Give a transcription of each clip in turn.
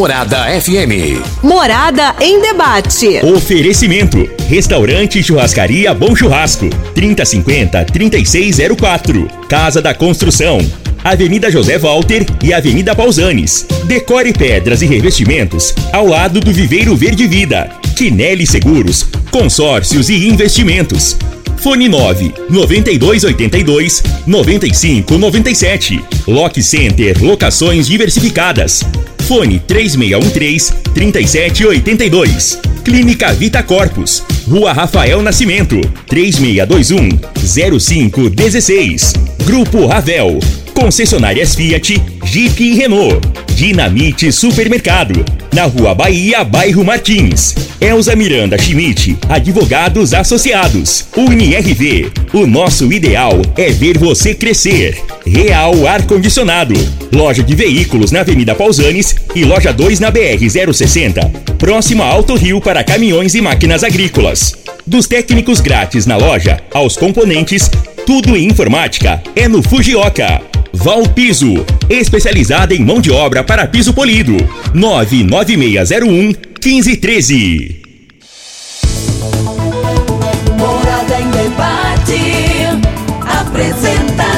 Morada FM. Morada em debate. Oferecimento: Restaurante Churrascaria Bom Churrasco. 3050 3604. Casa da Construção. Avenida José Walter e Avenida Pausanes. Decore pedras e revestimentos ao lado do Viveiro Verde Vida. Quinelli Seguros, consórcios e investimentos. Fone 9 9282 9597. Lock Center Locações Diversificadas. Fone 3613 3782. Clínica Vita Corpus. Rua Rafael Nascimento. 3621 0516. Grupo Ravel. Concessionárias Fiat, Jeep e Renault. Dinamite Supermercado. Na Rua Bahia, bairro Martins. Elza Miranda Schmidt, Advogados Associados. UniRV. O nosso ideal é ver você crescer. Real Ar Condicionado. Loja de veículos na Avenida Pausanes e loja 2 na BR 060. Próximo a Alto Rio para caminhões e máquinas agrícolas. Dos técnicos grátis na loja aos componentes, tudo em informática é no Fujioka. Val Piso, especializada em mão de obra para piso polido. 99601 1513. Morada em debate. Apresentação: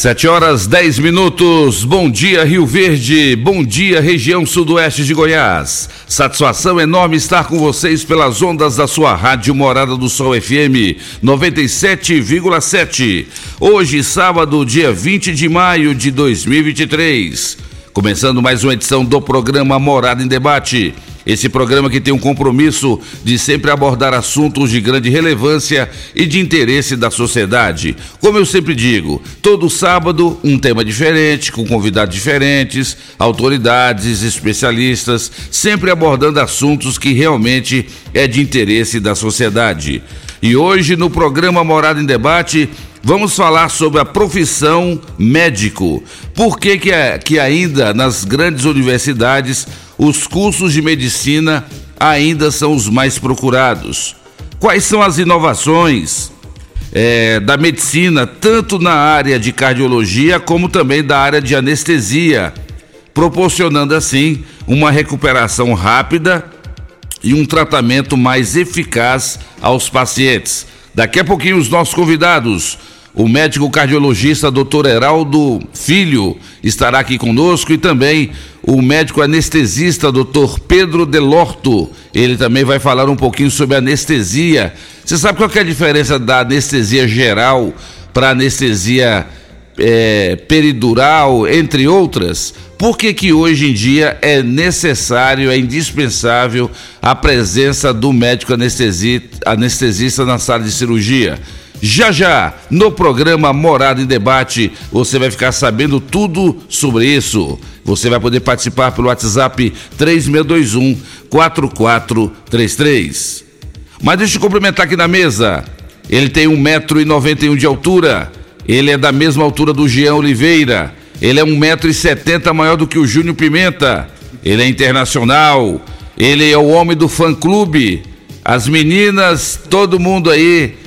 Sete horas dez minutos. Bom dia, Rio Verde. Bom dia, região sudoeste de Goiás. Satisfação enorme estar com vocês pelas ondas da sua rádio Morada do Sol FM 97,7. Hoje, sábado, dia 20 de maio de 2023. Começando mais uma edição do programa Morada em Debate. Esse programa que tem um compromisso de sempre abordar assuntos de grande relevância e de interesse da sociedade. Como eu sempre digo, todo sábado um tema diferente, com convidados diferentes, autoridades, especialistas, sempre abordando assuntos que realmente é de interesse da sociedade. E hoje no programa Morada em Debate Vamos falar sobre a profissão médico. Por que, que, é, que ainda nas grandes universidades os cursos de medicina ainda são os mais procurados? Quais são as inovações é, da medicina, tanto na área de cardiologia como também da área de anestesia, proporcionando assim uma recuperação rápida e um tratamento mais eficaz aos pacientes? Daqui a pouquinho, os nossos convidados, o médico cardiologista Dr. Heraldo Filho estará aqui conosco e também o médico anestesista Dr. Pedro Delorto. Ele também vai falar um pouquinho sobre anestesia. Você sabe qual é a diferença da anestesia geral para anestesia é, peridural, entre outras? Por que, que hoje em dia é necessário, é indispensável a presença do médico anestesista na sala de cirurgia? Já já, no programa Morada em Debate, você vai ficar sabendo tudo sobre isso. Você vai poder participar pelo WhatsApp 3621 4433. Mas deixa eu cumprimentar aqui na mesa. Ele tem 1,91m de altura. Ele é da mesma altura do Jean Oliveira. Ele é 1,70m maior do que o Júnior Pimenta. Ele é internacional. Ele é o homem do fã clube. As meninas, todo mundo aí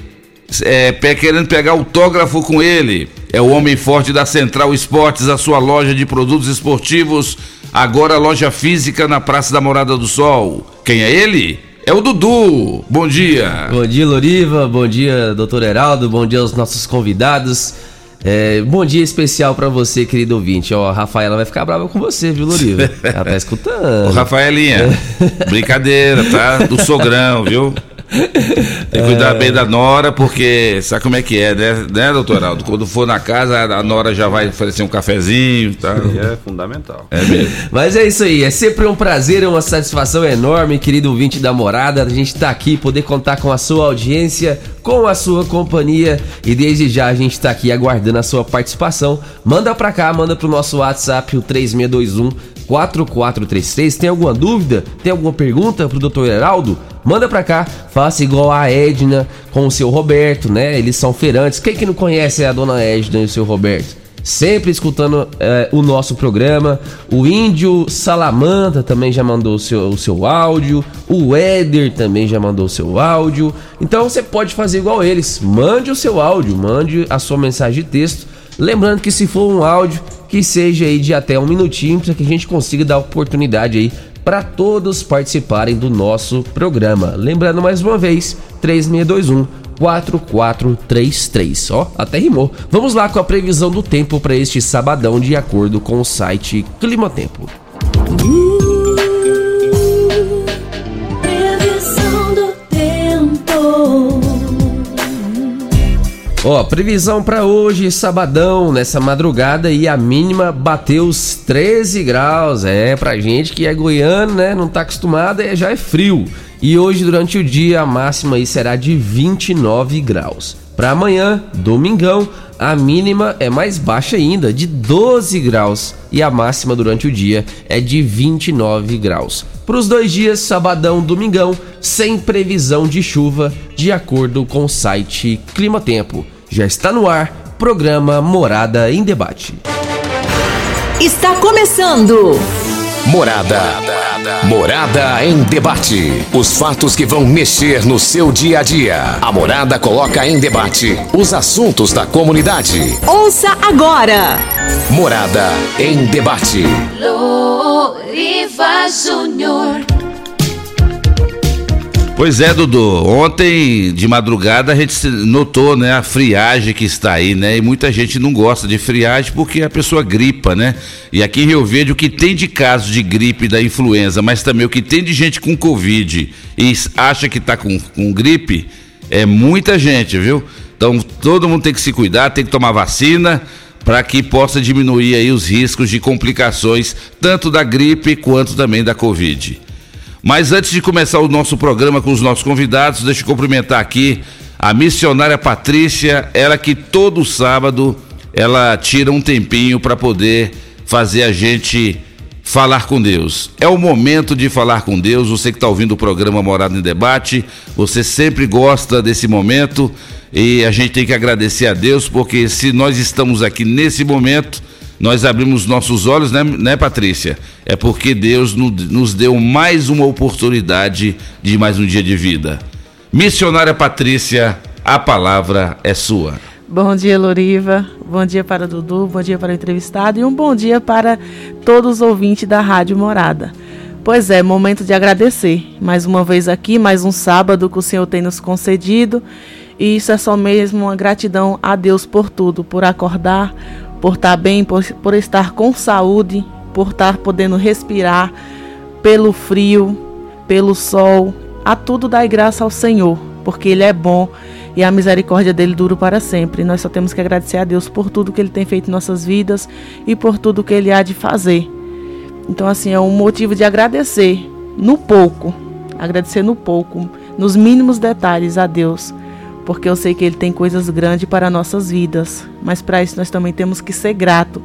é, querendo pegar autógrafo com ele. É o homem forte da Central Esportes, a sua loja de produtos esportivos. Agora loja física na Praça da Morada do Sol. Quem é ele? É o Dudu. Bom dia. Bom dia, Loriva. Bom dia, doutor Heraldo. Bom dia aos nossos convidados. É, bom dia especial para você, querido ouvinte. Ó, a Rafaela vai ficar brava com você, viu, Loriva? Ela tá escutando. Ô, Rafaelinha, brincadeira, tá? Do sogrão, viu? Tem que cuidar é... bem da Nora, porque sabe como é que é, né, né doutor Aldo? Quando for na casa, a Nora já vai oferecer um cafezinho, tá? É fundamental. É mesmo. Mas é isso aí, é sempre um prazer, é uma satisfação enorme, querido ouvinte da morada, a gente tá aqui, poder contar com a sua audiência, com a sua companhia e desde já a gente tá aqui aguardando a sua participação. Manda pra cá, manda pro nosso WhatsApp, o 3621 4433. Tem alguma dúvida? Tem alguma pergunta pro Dr. Heraldo? Manda pra cá, faça igual a Edna com o seu Roberto, né? Eles são feirantes. Quem que não conhece a dona Edna e o seu Roberto? sempre escutando é, o nosso programa. O Índio Salamanta também já mandou o seu, o seu áudio. O Éder também já mandou o seu áudio. Então você pode fazer igual eles. Mande o seu áudio, mande a sua mensagem de texto. Lembrando que se for um áudio, que seja aí de até um minutinho, para que a gente consiga dar oportunidade aí para todos participarem do nosso programa. Lembrando mais uma vez, 3621 4433. Ó, até rimou. Vamos lá com a previsão do tempo para este sabadão de acordo com o site Climatempo. Previsão Ó, previsão para hoje, sabadão, nessa madrugada e a mínima bateu os 13 graus. É, pra gente que é goiano, né, não tá acostumado, é, já é frio. E hoje durante o dia a máxima aí será de 29 graus. Para amanhã, domingão, a mínima é mais baixa ainda, de 12 graus, e a máxima durante o dia é de 29 graus. Para os dois dias, sabadão, domingão, sem previsão de chuva, de acordo com o site Climatempo. Já está no ar, programa Morada em Debate. Está começando. Morada. Morada em debate. Os fatos que vão mexer no seu dia a dia. A Morada coloca em debate os assuntos da comunidade. Ouça agora. Morada em debate. Loriva Júnior. Pois é, Dudu. Ontem de madrugada a gente notou, né, a friagem que está aí, né? E muita gente não gosta de friagem porque a pessoa gripa, né? E aqui em Rio Verde o que tem de casos de gripe da influenza, mas também o que tem de gente com Covid e acha que está com, com gripe, é muita gente, viu? Então todo mundo tem que se cuidar, tem que tomar vacina para que possa diminuir aí os riscos de complicações tanto da gripe quanto também da Covid. Mas antes de começar o nosso programa com os nossos convidados, deixa eu cumprimentar aqui a missionária Patrícia, ela que todo sábado ela tira um tempinho para poder fazer a gente falar com Deus. É o momento de falar com Deus. Você que está ouvindo o programa Morada em Debate, você sempre gosta desse momento e a gente tem que agradecer a Deus porque se nós estamos aqui nesse momento nós abrimos nossos olhos, né, né Patrícia? É porque Deus no- nos deu mais uma oportunidade de mais um dia de vida. Missionária Patrícia, a palavra é sua. Bom dia, Loriva. Bom dia para Dudu, bom dia para o entrevistado e um bom dia para todos os ouvintes da Rádio Morada. Pois é, momento de agradecer. Mais uma vez aqui, mais um sábado que o Senhor tem nos concedido. E isso é só mesmo uma gratidão a Deus por tudo, por acordar, por estar bem, por, por estar com saúde, por estar podendo respirar, pelo frio, pelo sol. A tudo dai graça ao Senhor, porque Ele é bom e a misericórdia dele dura para sempre. Nós só temos que agradecer a Deus por tudo que Ele tem feito em nossas vidas e por tudo que Ele há de fazer. Então, assim, é um motivo de agradecer no pouco, agradecer no pouco, nos mínimos detalhes a Deus, porque eu sei que Ele tem coisas grandes para nossas vidas, mas para isso nós também temos que ser grato.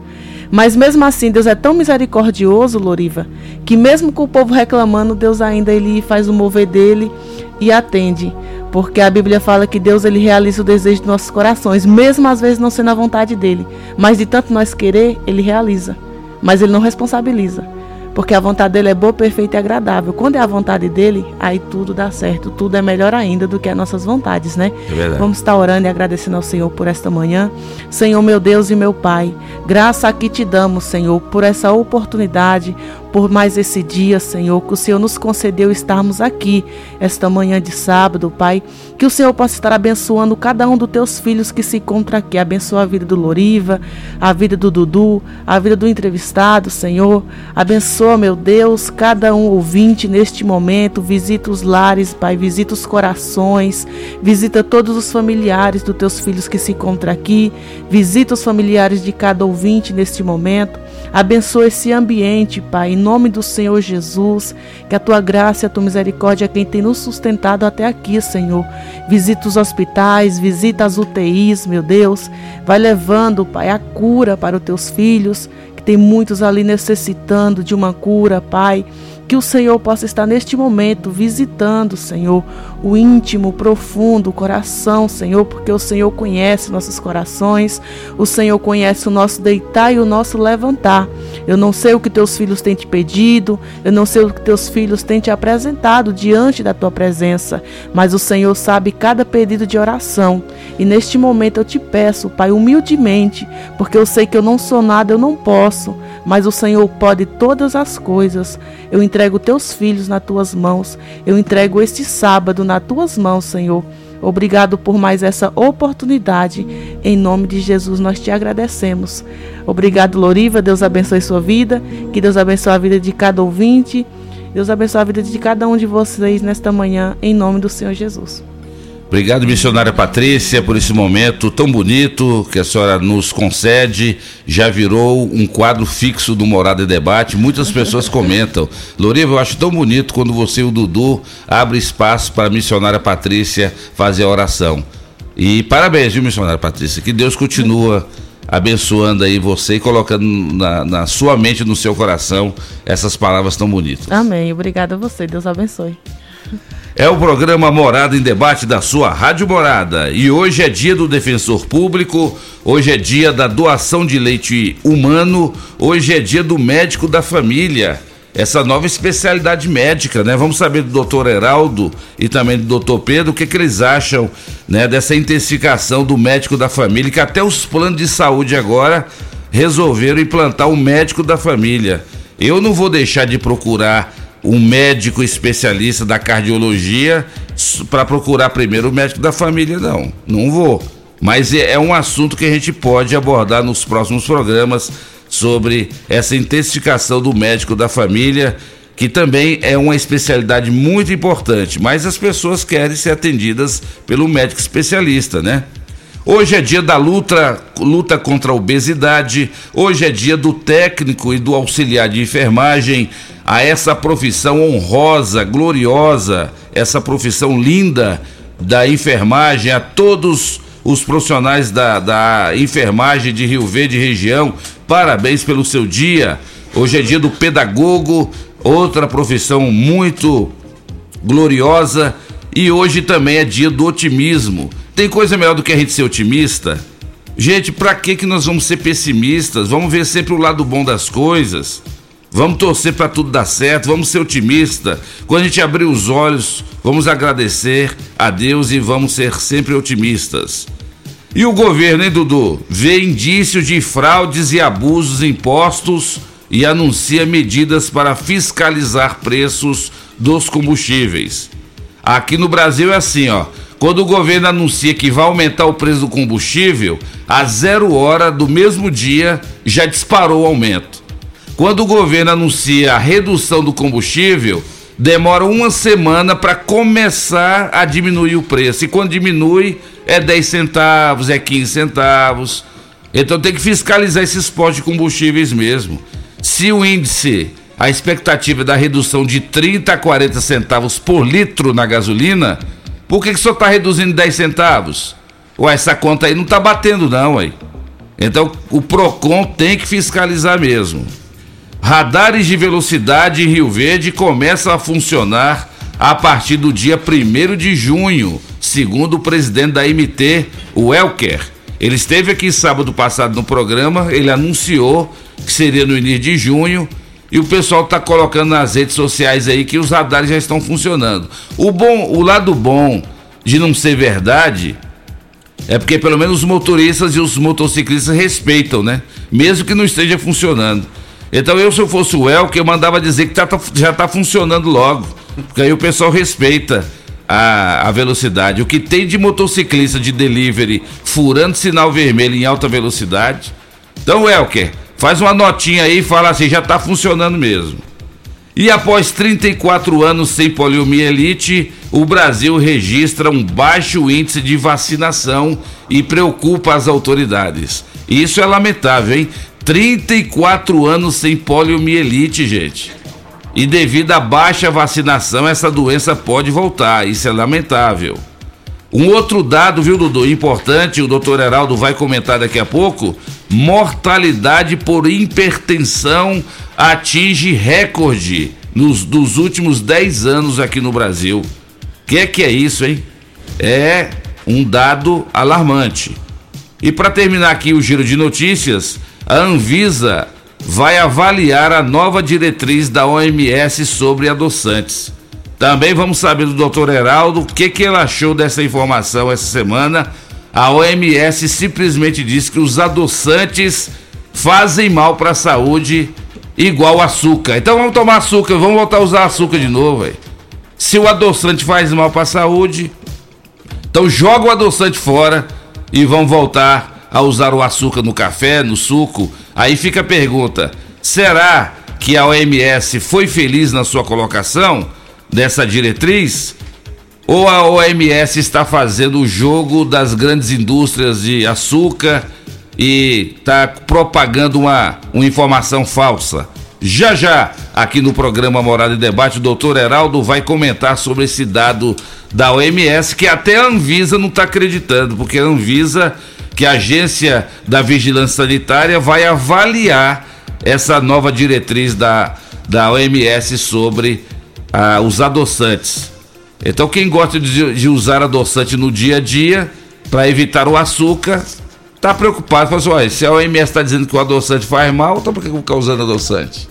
Mas mesmo assim, Deus é tão misericordioso, Loriva, que mesmo com o povo reclamando, Deus ainda ele faz o mover dele e atende. Porque a Bíblia fala que Deus ele realiza o desejo dos nossos corações, mesmo às vezes não sendo a vontade dele. Mas de tanto nós querer, ele realiza. Mas ele não responsabiliza. Porque a vontade dele é boa, perfeita e agradável. Quando é a vontade dele, aí tudo dá certo. Tudo é melhor ainda do que as nossas vontades, né? É verdade. Vamos estar orando e agradecendo ao Senhor por esta manhã. Senhor, meu Deus e meu Pai, graça aqui te damos, Senhor, por essa oportunidade, por mais esse dia, Senhor, que o Senhor nos concedeu estarmos aqui esta manhã de sábado, Pai. Que o Senhor possa estar abençoando cada um dos teus filhos que se encontra aqui. Abençoa a vida do Loriva, a vida do Dudu, a vida do entrevistado, Senhor. Abençoa, meu Deus, cada um ouvinte neste momento. Visita os lares, Pai. Visita os corações. Visita todos os familiares dos teus filhos que se encontram aqui. Visita os familiares de cada ouvinte neste momento. Abençoa esse ambiente, Pai, em nome do Senhor Jesus. Que a tua graça e a tua misericórdia é quem tem nos sustentado até aqui, Senhor. Visita os hospitais, visita as UTIs, meu Deus. Vai levando, Pai, a cura para os teus filhos, que tem muitos ali necessitando de uma cura, Pai. Que o Senhor possa estar neste momento visitando, Senhor, o íntimo, o profundo, o coração, Senhor, porque o Senhor conhece nossos corações, o Senhor conhece o nosso deitar e o nosso levantar. Eu não sei o que teus filhos têm te pedido, eu não sei o que teus filhos têm te apresentado diante da tua presença, mas o Senhor sabe cada pedido de oração. E neste momento eu te peço, Pai, humildemente, porque eu sei que eu não sou nada, eu não posso, mas o Senhor pode todas as coisas. Eu entrego teus filhos nas tuas mãos. Eu entrego este sábado nas tuas mãos, Senhor. Obrigado por mais essa oportunidade. Em nome de Jesus nós te agradecemos. Obrigado, Loriva. Deus abençoe sua vida. Que Deus abençoe a vida de cada ouvinte. Deus abençoe a vida de cada um de vocês nesta manhã, em nome do Senhor Jesus. Obrigado, missionária Patrícia, por esse momento tão bonito que a senhora nos concede. Já virou um quadro fixo do Morada e Debate. Muitas pessoas comentam. Loriva, eu acho tão bonito quando você e o Dudu abrem espaço para a missionária Patrícia fazer a oração. E parabéns, viu, missionária Patrícia? Que Deus continua abençoando aí você e colocando na, na sua mente, no seu coração, essas palavras tão bonitas. Amém. Obrigada a você. Deus abençoe. É o programa Morada em Debate da sua Rádio Morada. E hoje é dia do defensor público, hoje é dia da doação de leite humano, hoje é dia do médico da família. Essa nova especialidade médica, né? Vamos saber do doutor Heraldo e também do doutor Pedro o que, que eles acham né, dessa intensificação do médico da família, que até os planos de saúde agora resolveram implantar o médico da família. Eu não vou deixar de procurar um médico especialista da cardiologia para procurar primeiro o médico da família, não. Não vou. Mas é, é um assunto que a gente pode abordar nos próximos programas sobre essa intensificação do médico da família, que também é uma especialidade muito importante, mas as pessoas querem ser atendidas pelo médico especialista, né? Hoje é dia da luta, luta contra a obesidade, hoje é dia do técnico e do auxiliar de enfermagem, a essa profissão honrosa, gloriosa, essa profissão linda da enfermagem, a todos os profissionais da, da enfermagem de Rio Verde região, parabéns pelo seu dia. Hoje é dia do pedagogo, outra profissão muito gloriosa, e hoje também é dia do otimismo. Tem coisa melhor do que a gente ser otimista? Gente, para que que nós vamos ser pessimistas? Vamos ver sempre o lado bom das coisas. Vamos torcer para tudo dar certo, vamos ser otimistas. Quando a gente abrir os olhos, vamos agradecer a Deus e vamos ser sempre otimistas. E o governo, hein, Dudu? Vê indícios de fraudes e abusos impostos e anuncia medidas para fiscalizar preços dos combustíveis. Aqui no Brasil é assim, ó. Quando o governo anuncia que vai aumentar o preço do combustível, a zero hora do mesmo dia já disparou o aumento. Quando o governo anuncia a redução do combustível, demora uma semana para começar a diminuir o preço. E quando diminui, é 10 centavos, é 15 centavos. Então tem que fiscalizar esses postos de combustíveis mesmo. Se o índice, a expectativa da redução de 30 a 40 centavos por litro na gasolina, por que, que só está reduzindo 10 centavos? Ué, essa conta aí não está batendo, não, aí. Então o PROCON tem que fiscalizar mesmo. Radares de velocidade em Rio Verde começam a funcionar a partir do dia 1 de junho, segundo o presidente da MT, o Elker. Ele esteve aqui sábado passado no programa, ele anunciou que seria no início de junho e o pessoal está colocando nas redes sociais aí que os radares já estão funcionando. O bom, o lado bom de não ser verdade é porque pelo menos os motoristas e os motociclistas respeitam, né? Mesmo que não esteja funcionando. Então eu, se eu fosse o El, que eu mandava dizer que tá, tá, já está funcionando logo. Porque aí o pessoal respeita a, a, velocidade. O que tem de motociclista de delivery furando sinal vermelho em alta velocidade. Então, Elker, faz uma notinha aí e fala assim, já está funcionando mesmo. E após 34 anos sem poliomielite, o Brasil registra um baixo índice de vacinação e preocupa as autoridades. Isso é lamentável, hein? 34 anos sem poliomielite, gente. E devido à baixa vacinação, essa doença pode voltar. Isso é lamentável. Um outro dado, viu, Dudu, importante, o doutor Heraldo vai comentar daqui a pouco: mortalidade por hipertensão atinge recorde nos dos últimos 10 anos aqui no Brasil. O que é que é isso, hein? É um dado alarmante. E para terminar aqui o giro de notícias, a Anvisa vai avaliar a nova diretriz da OMS sobre adoçantes. Também vamos saber do Dr. Heraldo o que, que ele achou dessa informação essa semana. A OMS simplesmente diz que os adoçantes fazem mal para a saúde igual açúcar. Então vamos tomar açúcar, vamos voltar a usar açúcar de novo, véio. Se o adoçante faz mal para a saúde, então joga o adoçante fora e vamos voltar a usar o açúcar no café, no suco. Aí fica a pergunta: será que a OMS foi feliz na sua colocação dessa diretriz? Ou a OMS está fazendo o jogo das grandes indústrias de açúcar e está propagando uma, uma informação falsa? Já já, aqui no programa Morada e Debate, o doutor Heraldo vai comentar sobre esse dado da OMS, que até a Anvisa não está acreditando, porque a Anvisa, que é a agência da vigilância sanitária, vai avaliar essa nova diretriz da, da OMS sobre ah, os adoçantes. Então, quem gosta de, de usar adoçante no dia a dia, para evitar o açúcar, tá preocupado, fala assim, se a OMS está dizendo que o adoçante faz mal, então por que eu vou ficar usando adoçante?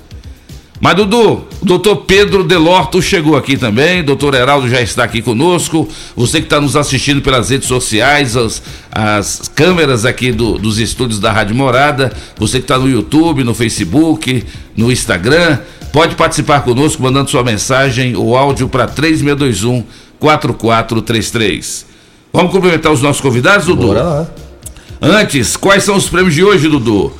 Mas Dudu, o doutor Pedro Delorto chegou aqui também, doutor Heraldo já está aqui conosco, você que está nos assistindo pelas redes sociais, as, as câmeras aqui do, dos estúdios da Rádio Morada, você que está no YouTube, no Facebook, no Instagram, pode participar conosco mandando sua mensagem ou áudio para 3621 4433. Vamos cumprimentar os nossos convidados, Dudu? Bora lá. Antes, quais são os prêmios de hoje, Dudu?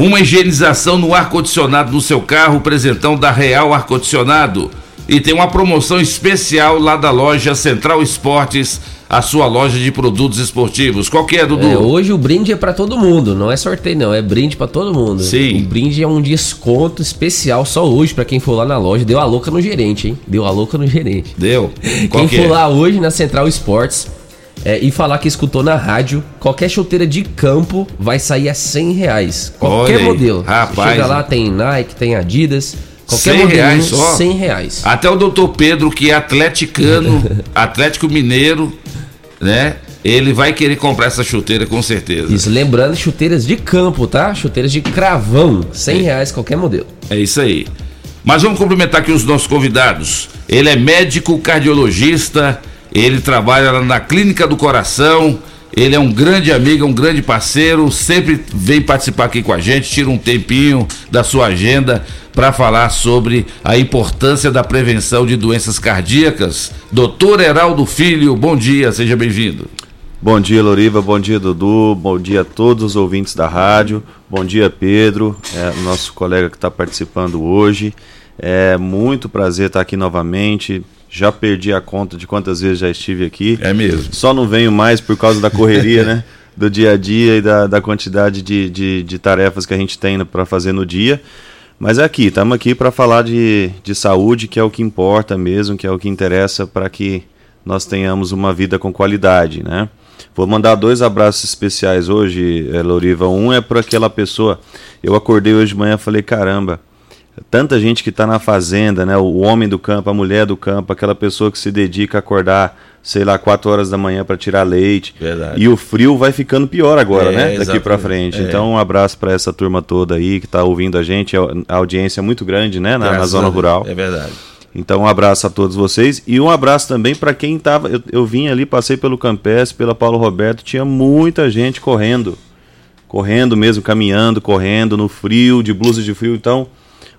Uma higienização no ar-condicionado do seu carro, presentão da Real Ar-Condicionado. E tem uma promoção especial lá da loja Central Esportes, a sua loja de produtos esportivos. Qual que é, Dudu? É, hoje o brinde é para todo mundo, não é sorteio não, é brinde para todo mundo. Sim. O brinde é um desconto especial só hoje para quem for lá na loja. Deu a louca no gerente, hein? Deu a louca no gerente. Deu. Qual quem que for é? lá hoje na Central Esportes é, e falar que escutou na rádio, qualquer chuteira de campo vai sair a 100 reais. Qualquer Olha modelo. Rapaz. Chega lá, tem Nike, tem Adidas. Qualquer 100 reais só? 100 reais. Até o doutor Pedro, que é atleticano, Atlético Mineiro, né? Ele vai querer comprar essa chuteira com certeza. Isso, lembrando, chuteiras de campo, tá? Chuteiras de cravão, 100 é. reais qualquer modelo. É isso aí. Mas vamos cumprimentar aqui os nossos convidados. Ele é médico cardiologista, ele trabalha na Clínica do Coração. Ele é um grande amigo, um grande parceiro, sempre vem participar aqui com a gente, tira um tempinho da sua agenda para falar sobre a importância da prevenção de doenças cardíacas. Doutor Heraldo Filho, bom dia, seja bem-vindo. Bom dia, Loriva, bom dia, Dudu, bom dia a todos os ouvintes da rádio, bom dia, Pedro, é, nosso colega que está participando hoje. É muito prazer estar aqui novamente, já perdi a conta de quantas vezes já estive aqui. É mesmo. Só não venho mais por causa da correria, né? Do dia a dia e da, da quantidade de, de, de tarefas que a gente tem para fazer no dia. Mas é aqui, estamos aqui para falar de, de saúde, que é o que importa mesmo, que é o que interessa para que nós tenhamos uma vida com qualidade, né? Vou mandar dois abraços especiais hoje, eh, Loriva. Um é para aquela pessoa. Eu acordei hoje de manhã e falei: caramba, tanta gente que está na fazenda, né? O homem do campo, a mulher do campo, aquela pessoa que se dedica a acordar, sei lá, 4 horas da manhã para tirar leite. Verdade. E o frio vai ficando pior agora, é, né? Daqui para frente. É. Então, um abraço para essa turma toda aí que está ouvindo a gente. A audiência é muito grande, né? Na, na zona rural. É verdade. Então, um abraço a todos vocês e um abraço também para quem estava. Eu, eu vim ali, passei pelo Campes, pela Paulo Roberto, tinha muita gente correndo. Correndo mesmo, caminhando, correndo no frio, de blusa de frio. Então,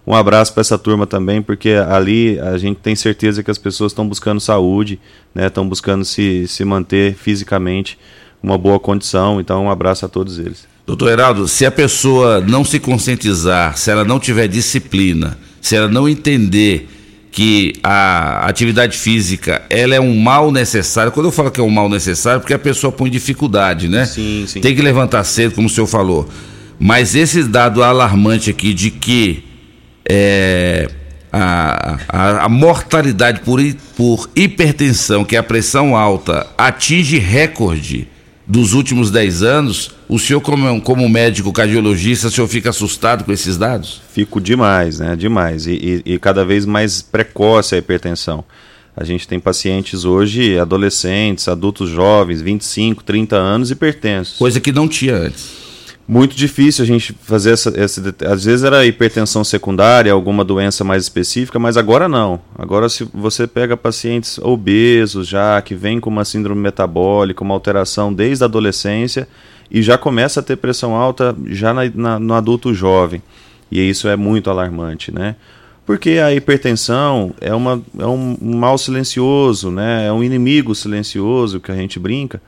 um abraço para essa turma também, porque ali a gente tem certeza que as pessoas estão buscando saúde, né? Estão buscando se, se manter fisicamente uma boa condição. Então, um abraço a todos eles. Doutor Heraldo, se a pessoa não se conscientizar, se ela não tiver disciplina, se ela não entender que a atividade física ela é um mal necessário. Quando eu falo que é um mal necessário, porque a pessoa põe dificuldade, né? Sim, sim. Tem que levantar cedo, como o senhor falou. Mas esse dado alarmante aqui de que é, a, a, a, mortalidade por, por hipertensão, que é a pressão alta, atinge recorde dos últimos 10 anos, o senhor, como, como médico cardiologista, o senhor fica assustado com esses dados? Fico demais, né? Demais. E, e, e cada vez mais precoce a hipertensão. A gente tem pacientes hoje, adolescentes, adultos jovens, 25, 30 anos, hipertensos. Coisa que não tinha antes. Muito difícil a gente fazer essa, essa. Às vezes era hipertensão secundária, alguma doença mais específica, mas agora não. Agora, se você pega pacientes obesos já, que vêm com uma síndrome metabólica, uma alteração desde a adolescência, e já começa a ter pressão alta já na, na, no adulto jovem. E isso é muito alarmante, né? Porque a hipertensão é, uma, é um mal silencioso, né? é um inimigo silencioso que a gente brinca,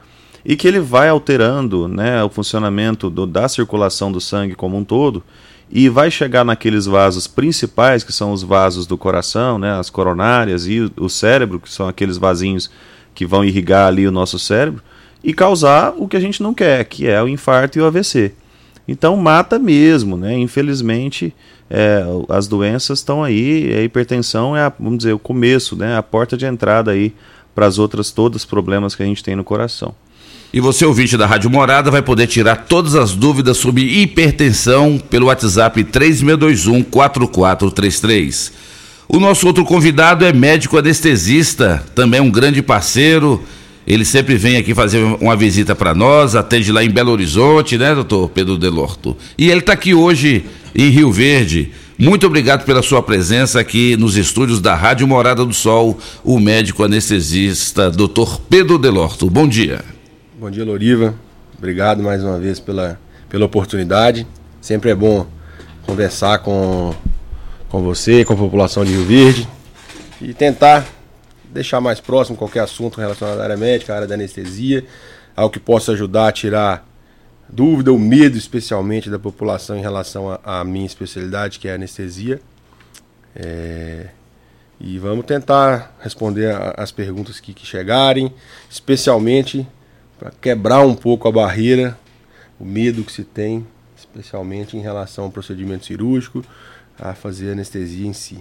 e que ele vai alterando né, o funcionamento do, da circulação do sangue como um todo, e vai chegar naqueles vasos principais, que são os vasos do coração, né, as coronárias e o, o cérebro, que são aqueles vasinhos que vão irrigar ali o nosso cérebro, e causar o que a gente não quer, que é o infarto e o AVC. Então mata mesmo, né? Infelizmente, é, as doenças estão aí, a hipertensão é, a, vamos dizer, o começo, né? A porta de entrada aí para as outras todos os problemas que a gente tem no coração. E você, ouvinte da Rádio Morada, vai poder tirar todas as dúvidas sobre hipertensão pelo WhatsApp 3621 4433. O nosso outro convidado é médico anestesista, também um grande parceiro ele sempre vem aqui fazer uma visita para nós, atende lá em Belo Horizonte, né, doutor Pedro Delorto? E ele está aqui hoje em Rio Verde. Muito obrigado pela sua presença aqui nos estúdios da Rádio Morada do Sol, o médico anestesista, doutor Pedro Delorto. Bom dia. Bom dia, Loriva. Obrigado mais uma vez pela, pela oportunidade. Sempre é bom conversar com, com você, com a população de Rio Verde e tentar deixar mais próximo qualquer assunto relacionado à área médica, à área da anestesia, algo que possa ajudar a tirar dúvida, o medo especialmente da população em relação à minha especialidade, que é a anestesia. É... E vamos tentar responder a, as perguntas que, que chegarem, especialmente para quebrar um pouco a barreira, o medo que se tem, especialmente em relação ao procedimento cirúrgico, a fazer anestesia em si.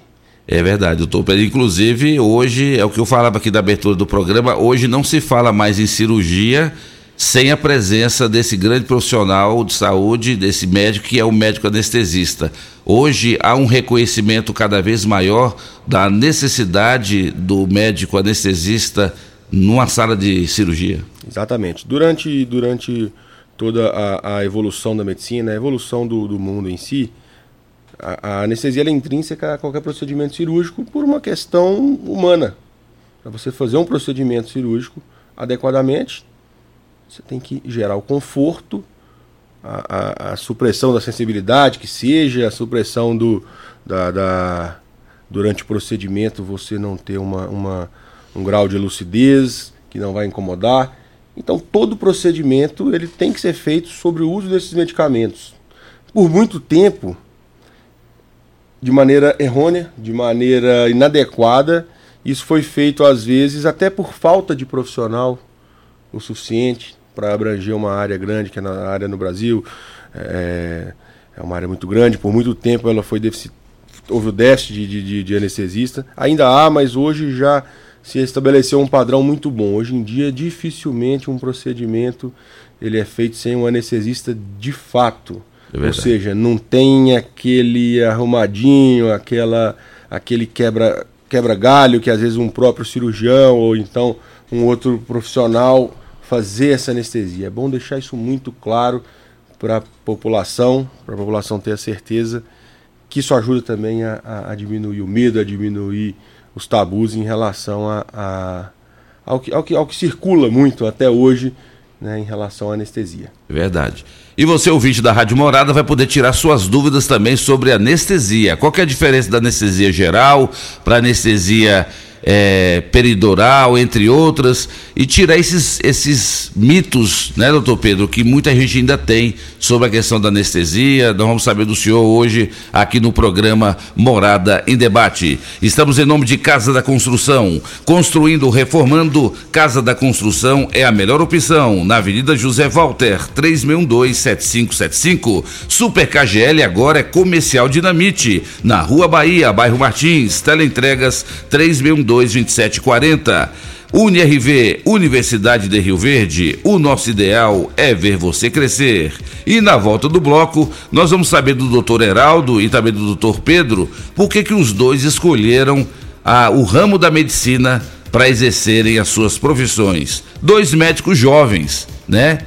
É verdade, doutor. Inclusive, hoje, é o que eu falava aqui da abertura do programa, hoje não se fala mais em cirurgia sem a presença desse grande profissional de saúde, desse médico que é o médico anestesista. Hoje há um reconhecimento cada vez maior da necessidade do médico anestesista numa sala de cirurgia. Exatamente. Durante, durante toda a, a evolução da medicina, a evolução do, do mundo em si, a, a anestesia é intrínseca a qualquer procedimento cirúrgico por uma questão humana. Para você fazer um procedimento cirúrgico adequadamente, você tem que gerar o conforto, a, a, a supressão da sensibilidade, que seja a supressão do, da, da, durante o procedimento você não ter uma, uma, um grau de lucidez que não vai incomodar. Então todo procedimento ele tem que ser feito sobre o uso desses medicamentos. Por muito tempo de maneira errônea, de maneira inadequada. Isso foi feito às vezes até por falta de profissional o suficiente para abranger uma área grande, que é na área no Brasil. É, é uma área muito grande, por muito tempo ela foi deficit... houve o déficit de, de, de anestesista. Ainda há, mas hoje já se estabeleceu um padrão muito bom. Hoje em dia, dificilmente um procedimento ele é feito sem um anestesista de fato. É Ou seja, não tem aquele arrumadinho, aquela, aquele quebra, quebra galho que às vezes um próprio cirurgião ou então um outro profissional fazer essa anestesia. É bom deixar isso muito claro para a população, para a população ter a certeza que isso ajuda também a, a, diminuir o medo, a diminuir os tabus em relação a, a ao, que, ao, que, ao que circula muito até hoje né, em relação à anestesia. Verdade. E você, ouvinte da Rádio Morada, vai poder tirar suas dúvidas também sobre anestesia. Qual é a diferença da anestesia geral para anestesia é, peridural, entre outras, e tirar esses, esses mitos, né, doutor Pedro, que muita gente ainda tem sobre a questão da anestesia. Nós vamos saber do senhor hoje aqui no programa Morada em Debate. Estamos em nome de Casa da Construção, construindo, reformando. Casa da Construção é a melhor opção. Na Avenida José Walter, 3612-7575. Super KGL agora é Comercial Dinamite. Na Rua Bahia, bairro Martins. Teleentregas 3612-2740. UniRV, Universidade de Rio Verde, o nosso ideal é ver você crescer. E na volta do bloco, nós vamos saber do doutor Heraldo e também do doutor Pedro por que, que os dois escolheram a, o ramo da medicina para exercerem as suas profissões. Dois médicos jovens, né?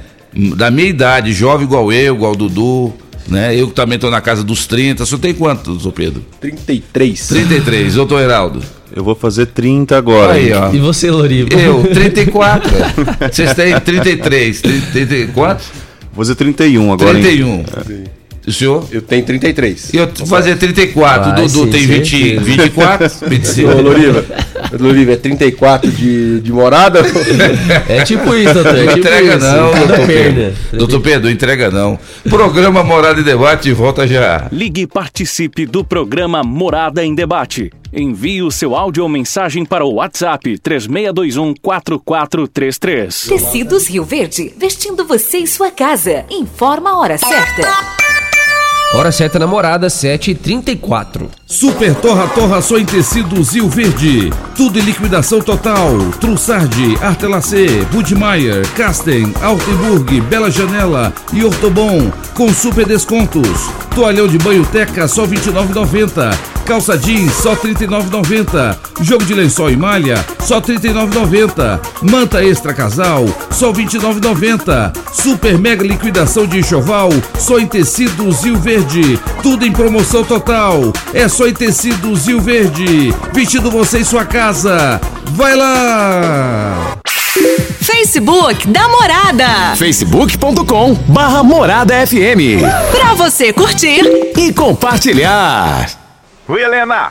Da minha idade, jovem igual eu, igual Dudu, né? Eu também estou na casa dos 30. Você tem quanto, doutor Pedro? 33. 33, doutor Heraldo. Eu vou fazer 30 agora. Aí, ó. E você, Loriva? Eu, 34. Vocês têm 33. 30, quantos? Vou fazer 31 agora. 31. Hein? O senhor? Eu tenho 33. Eu vou fazer 34. Vai, Dudu sim, tem 20, certeza. 24. 25. Ô, Loriva, Loriva, é 34 de, de morada? É tipo isso, doutor. É Não tipo entrega isso. não, doutor. Pedro. Doutor Pedro, entrega não. Programa Morada e Debate volta já. Ligue e participe do programa Morada em Debate. Envie o seu áudio ou mensagem para o WhatsApp 3621 4433. Tecidos Rio Verde, vestindo você e sua casa. Informa a hora certa. Hora certa namorada, 7h34. Super Torra Torra só em tecidos Rio Verde. Tudo em liquidação total. Trussardi, Artelacê, Budmeier, Casten, Altenburg, Bela Janela e Ortobon com super descontos. Toalhão de banho Teca só R$ 29,90. Calça jeans só R$ 39,90. Jogo de lençol e malha só R$ 39,90. Manta extra casal só R$ 29,90. Super mega liquidação de enxoval só em tecidos Rio Verde. Tudo em promoção total. É só em tecidos Rio Verde. Vestindo você em sua casa. Vai lá! Facebook da Morada. facebook.com barra Morada FM Pra você curtir e compartilhar. Oi, Helena!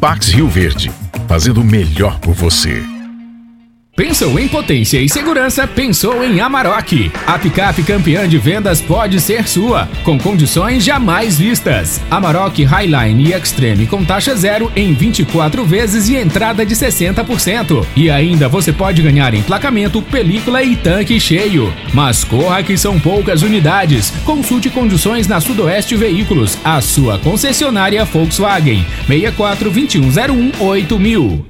Pax Rio Verde, fazendo o melhor por você. Pensou em potência e segurança? Pensou em Amarok. A picape campeã de vendas pode ser sua, com condições jamais vistas. Amarok Highline e Extreme com taxa zero em 24 vezes e entrada de 60%. E ainda você pode ganhar emplacamento, película e tanque cheio. Mas corra que são poucas unidades. Consulte condições na Sudoeste Veículos, a sua concessionária Volkswagen. 64 2101 8000.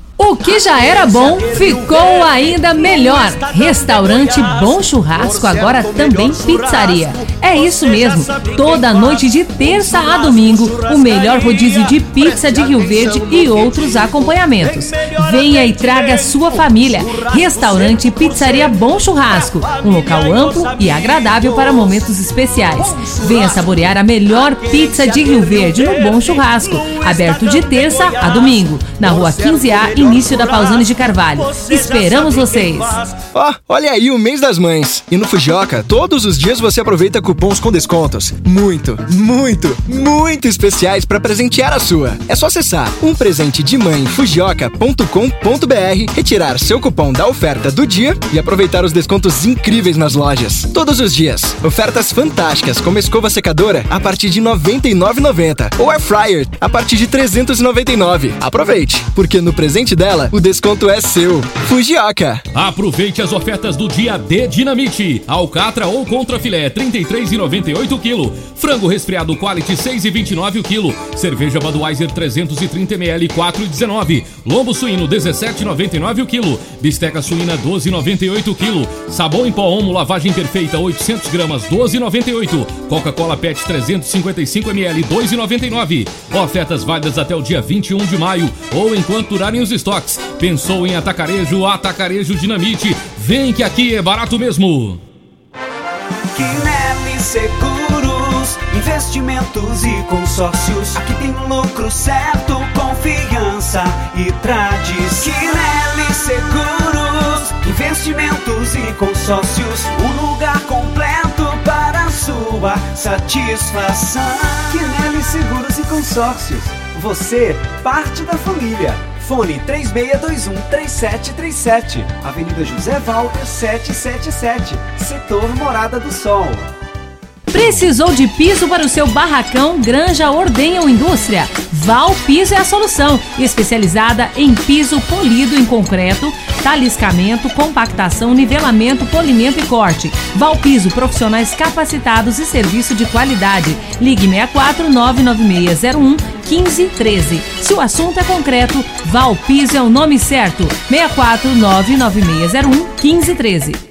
O que já era bom ficou ainda melhor. Restaurante Bom Churrasco, agora também pizzaria. É isso mesmo. Toda noite de terça a domingo, o melhor rodízio de pizza de Rio Verde e outros acompanhamentos. Venha e traga sua família. Restaurante Pizzaria Bom Churrasco. Um local amplo e agradável para momentos especiais. Venha saborear a melhor pizza de Rio Verde no Bom Churrasco. Aberto de terça a domingo, na rua 15A, início da Pausani de Carvalho. Esperamos vocês! Ó, olha aí o mês das mães. E no Fujioka, todos os dias você aproveita cupons com descontos. Muito, muito, muito especiais para presentear a sua. É só acessar umpresentedemãefujioka.com.br, retirar seu cupom da oferta do dia e aproveitar os descontos incríveis nas lojas. Todos os dias. Ofertas fantásticas como escova secadora a partir de R$ 99,90 ou air fryer a partir de R$ 399. Aproveite, porque no presente frente dela, o desconto é seu. Fujioka. Aproveite as ofertas do dia D Dinamite. Alcatra ou contra filé 33,98 kg. Frango resfriado quality 6,29 o quilo. Cerveja Budweiser 330 ml 4,19. Lombo suíno 17,99 o quilo. Bisteca suína 12,98 o quilo. Sabão em pó Omo lavagem perfeita 800 gramas 12,98. Coca-Cola PET 355 ml 2,99. Ofertas válidas até o dia 21 de maio ou enquanto durarem os estoques. Pensou em atacarejo? Atacarejo Dinamite. Vem que aqui é barato mesmo. Quinelli Seguros, investimentos e consórcios. Aqui tem lucro certo, confiança e tradição. Quinelli Seguros, investimentos e consórcios. Um lugar completo para sua satisfação. Quinelli Seguros e Consórcios. Você, parte da família. Fone 3621-3737. Avenida José Walter 777. Setor Morada do Sol. Precisou de piso para o seu barracão, granja, ordenha ou indústria? Val Piso é a solução, especializada em piso polido em concreto, taliscamento, compactação, nivelamento, polimento e corte. Val Piso, profissionais capacitados e serviço de qualidade. Ligue 64 99601 1513. Se o assunto é concreto, Valpiso é o nome certo. 64 99601 1513.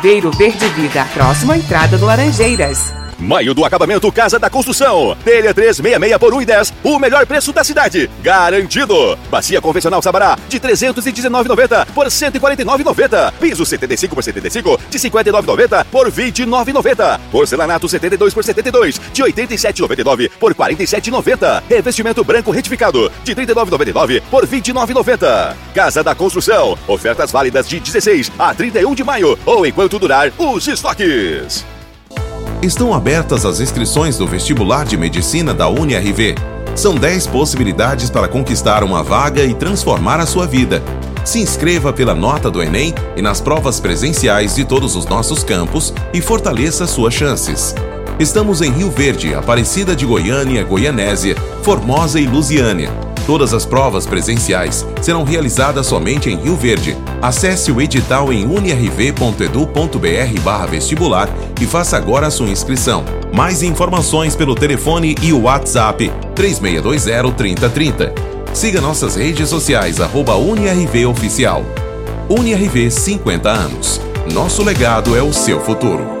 Viveiro Verde Vida, próximo à entrada do Laranjeiras. Maio do acabamento Casa da Construção. Telha 366 por 1,10. O melhor preço da cidade. Garantido. Bacia convencional Sabará de 319,90 por 149,90. Piso 75 por 75 de 59,90 por 29,90. Porcelanato 72 por 72 de 87,99 por 47,90. Revestimento branco retificado de 39,99 por 29,90. Casa da Construção. Ofertas válidas de 16 a 31 de maio ou enquanto durar os estoques. Estão abertas as inscrições do vestibular de medicina da UniRV. São 10 possibilidades para conquistar uma vaga e transformar a sua vida. Se inscreva pela nota do Enem e nas provas presenciais de todos os nossos campos e fortaleça suas chances. Estamos em Rio Verde, Aparecida de Goiânia, Goianésia, Formosa e Lusiânia. Todas as provas presenciais serão realizadas somente em Rio Verde. Acesse o edital em unirv.edu.br vestibular e faça agora a sua inscrição. Mais informações pelo telefone e o WhatsApp 3620-3030. Siga nossas redes sociais, arroba UniRV Oficial. UniRV 50 anos. Nosso legado é o seu futuro.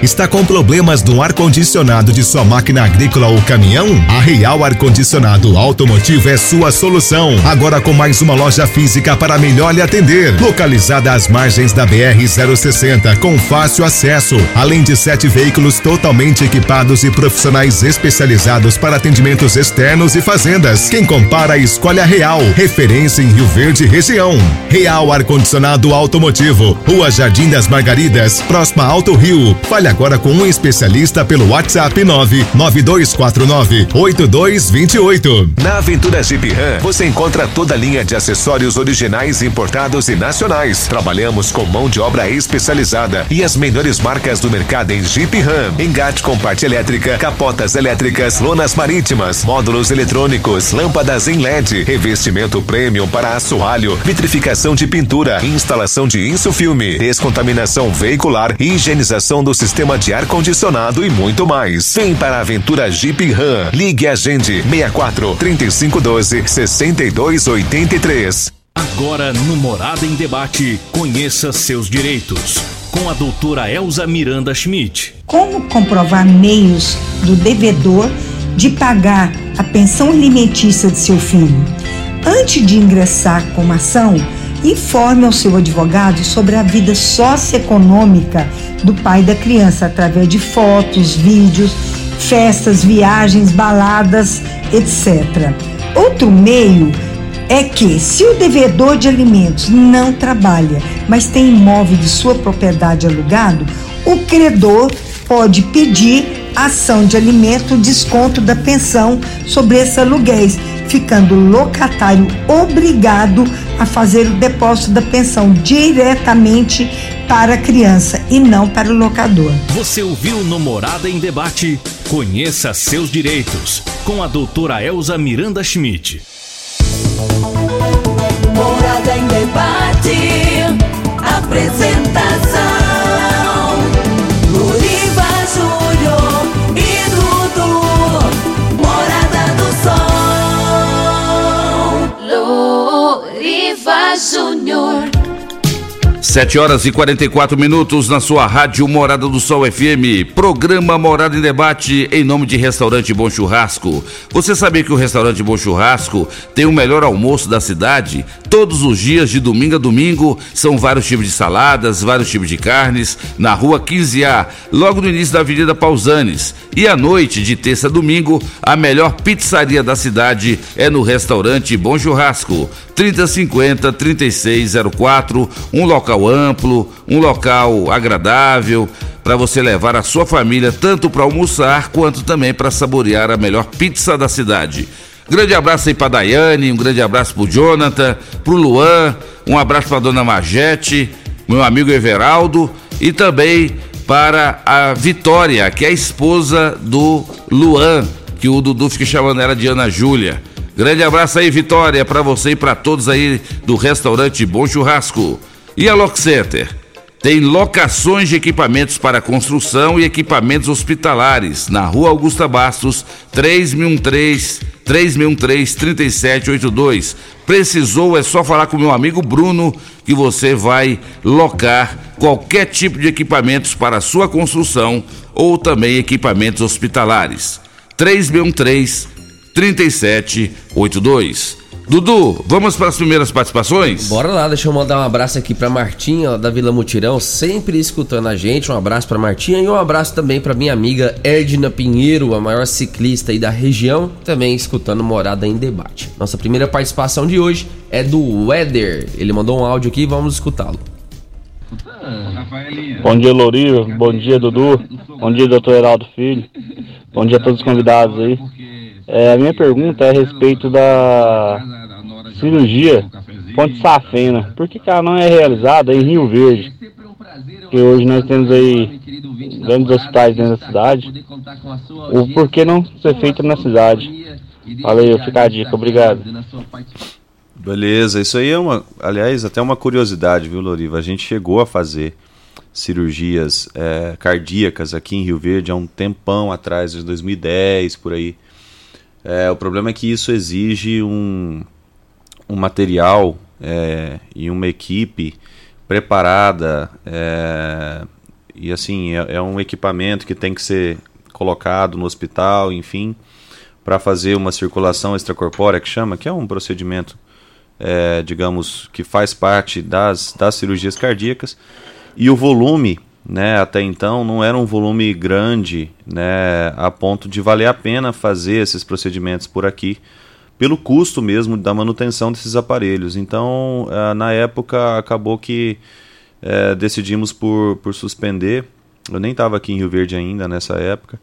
Está com problemas no ar-condicionado de sua máquina agrícola ou caminhão? A Real Ar-Condicionado Automotivo é sua solução. Agora com mais uma loja física para melhor lhe atender. Localizada às margens da BR-060, com fácil acesso. Além de sete veículos totalmente equipados e profissionais especializados para atendimentos externos e fazendas. Quem compara, a Real. Referência em Rio Verde região. Real Ar-Condicionado Automotivo. Rua Jardim das Margaridas, próxima Alto Rio. Fale agora com um especialista pelo WhatsApp 99249-8228. Na Aventura Jeep Ram, você encontra toda a linha de acessórios originais importados e nacionais. Trabalhamos com mão de obra especializada e as melhores marcas do mercado em Jeep Ram. Engate com parte elétrica, capotas elétricas, lonas marítimas, módulos eletrônicos, lâmpadas em LED, revestimento premium para assoalho, vitrificação de pintura, instalação de insufilme, descontaminação veicular higienização do sistema de ar-condicionado e muito mais. Vem para a aventura Jeep Ram. Ligue a Agende 64 3512 6283. Agora no Morada em Debate, conheça seus direitos. com a doutora Elza Miranda Schmidt. Como comprovar meios do devedor de pagar a pensão alimentícia de seu filho? Antes de ingressar com uma ação, informe ao seu advogado sobre a vida socioeconômica do pai da criança através de fotos, vídeos, festas, viagens, baladas, etc. Outro meio é que, se o devedor de alimentos não trabalha, mas tem imóvel de sua propriedade alugado, o credor pode pedir ação de alimento desconto da pensão sobre esse aluguéis, ficando o locatário obrigado a fazer o depósito da pensão diretamente para a criança e não para o locador. Você ouviu no Morada em Debate? Conheça seus direitos com a doutora Elza Miranda Schmidt. Morada em debate. Apresentação: Júnior. 7 horas e 44 minutos na sua rádio Morada do Sol FM. Programa Morada em Debate em nome de Restaurante Bom Churrasco. Você sabia que o Restaurante Bom Churrasco tem o melhor almoço da cidade? Todos os dias, de domingo a domingo, são vários tipos de saladas, vários tipos de carnes, na rua 15A, logo no início da Avenida Pausanes. E à noite, de terça a domingo, a melhor pizzaria da cidade é no Restaurante Bom Churrasco. 3050 3604, um local amplo, um local agradável para você levar a sua família tanto para almoçar quanto também para saborear a melhor pizza da cidade. Grande abraço aí para Daiane, um grande abraço pro Jonathan, pro Luan, um abraço para dona Magete, meu amigo Everaldo e também para a Vitória, que é a esposa do Luan, que o Dudu fica chamando ela de Ana Júlia. Grande abraço aí, Vitória, para você e para todos aí do restaurante Bom Churrasco. E a Lock Center? Tem locações de equipamentos para construção e equipamentos hospitalares na Rua Augusta Bastos, 3013 3013 3782. Precisou é só falar com meu amigo Bruno que você vai locar qualquer tipo de equipamentos para sua construção ou também equipamentos hospitalares. 3613 3782. Dudu, vamos para as primeiras participações? Bora lá, deixa eu mandar um abraço aqui pra Martinha, da Vila Mutirão, sempre escutando a gente. Um abraço pra Martinha e um abraço também pra minha amiga Edna Pinheiro, a maior ciclista aí da região, também escutando Morada em Debate. Nossa primeira participação de hoje é do Weather. Ele mandou um áudio aqui, vamos escutá-lo. Bom dia, Lourinho. Bom dia, Dudu. Bom dia, doutor Heraldo Filho. Bom dia a todos os convidados aí. É, a minha pergunta é a respeito da cirurgia Ponte Safena. Por que, que ela não é realizada em Rio Verde? Porque hoje nós temos aí grandes hospitais dentro da cidade. O por que não ser feita na cidade? Valeu, fica a dica, obrigado. Beleza, isso aí é uma, aliás, até uma curiosidade, viu, Loriva? A gente chegou a fazer cirurgias é, cardíacas aqui em Rio Verde há um tempão atrás, de 2010, por aí. É, o problema é que isso exige um, um material é, e uma equipe preparada é, e assim é, é, um equipamento que tem que ser colocado no hospital, enfim, para fazer uma circulação extracorpórea que chama, que é um procedimento, é, digamos, que faz parte das, das cirurgias cardíacas. E o volume né, até então não era um volume grande, né, a ponto de valer a pena fazer esses procedimentos por aqui, pelo custo mesmo da manutenção desses aparelhos. Então, eh, na época, acabou que é, decidimos por, por suspender. Eu nem estava aqui em Rio Verde ainda nessa época.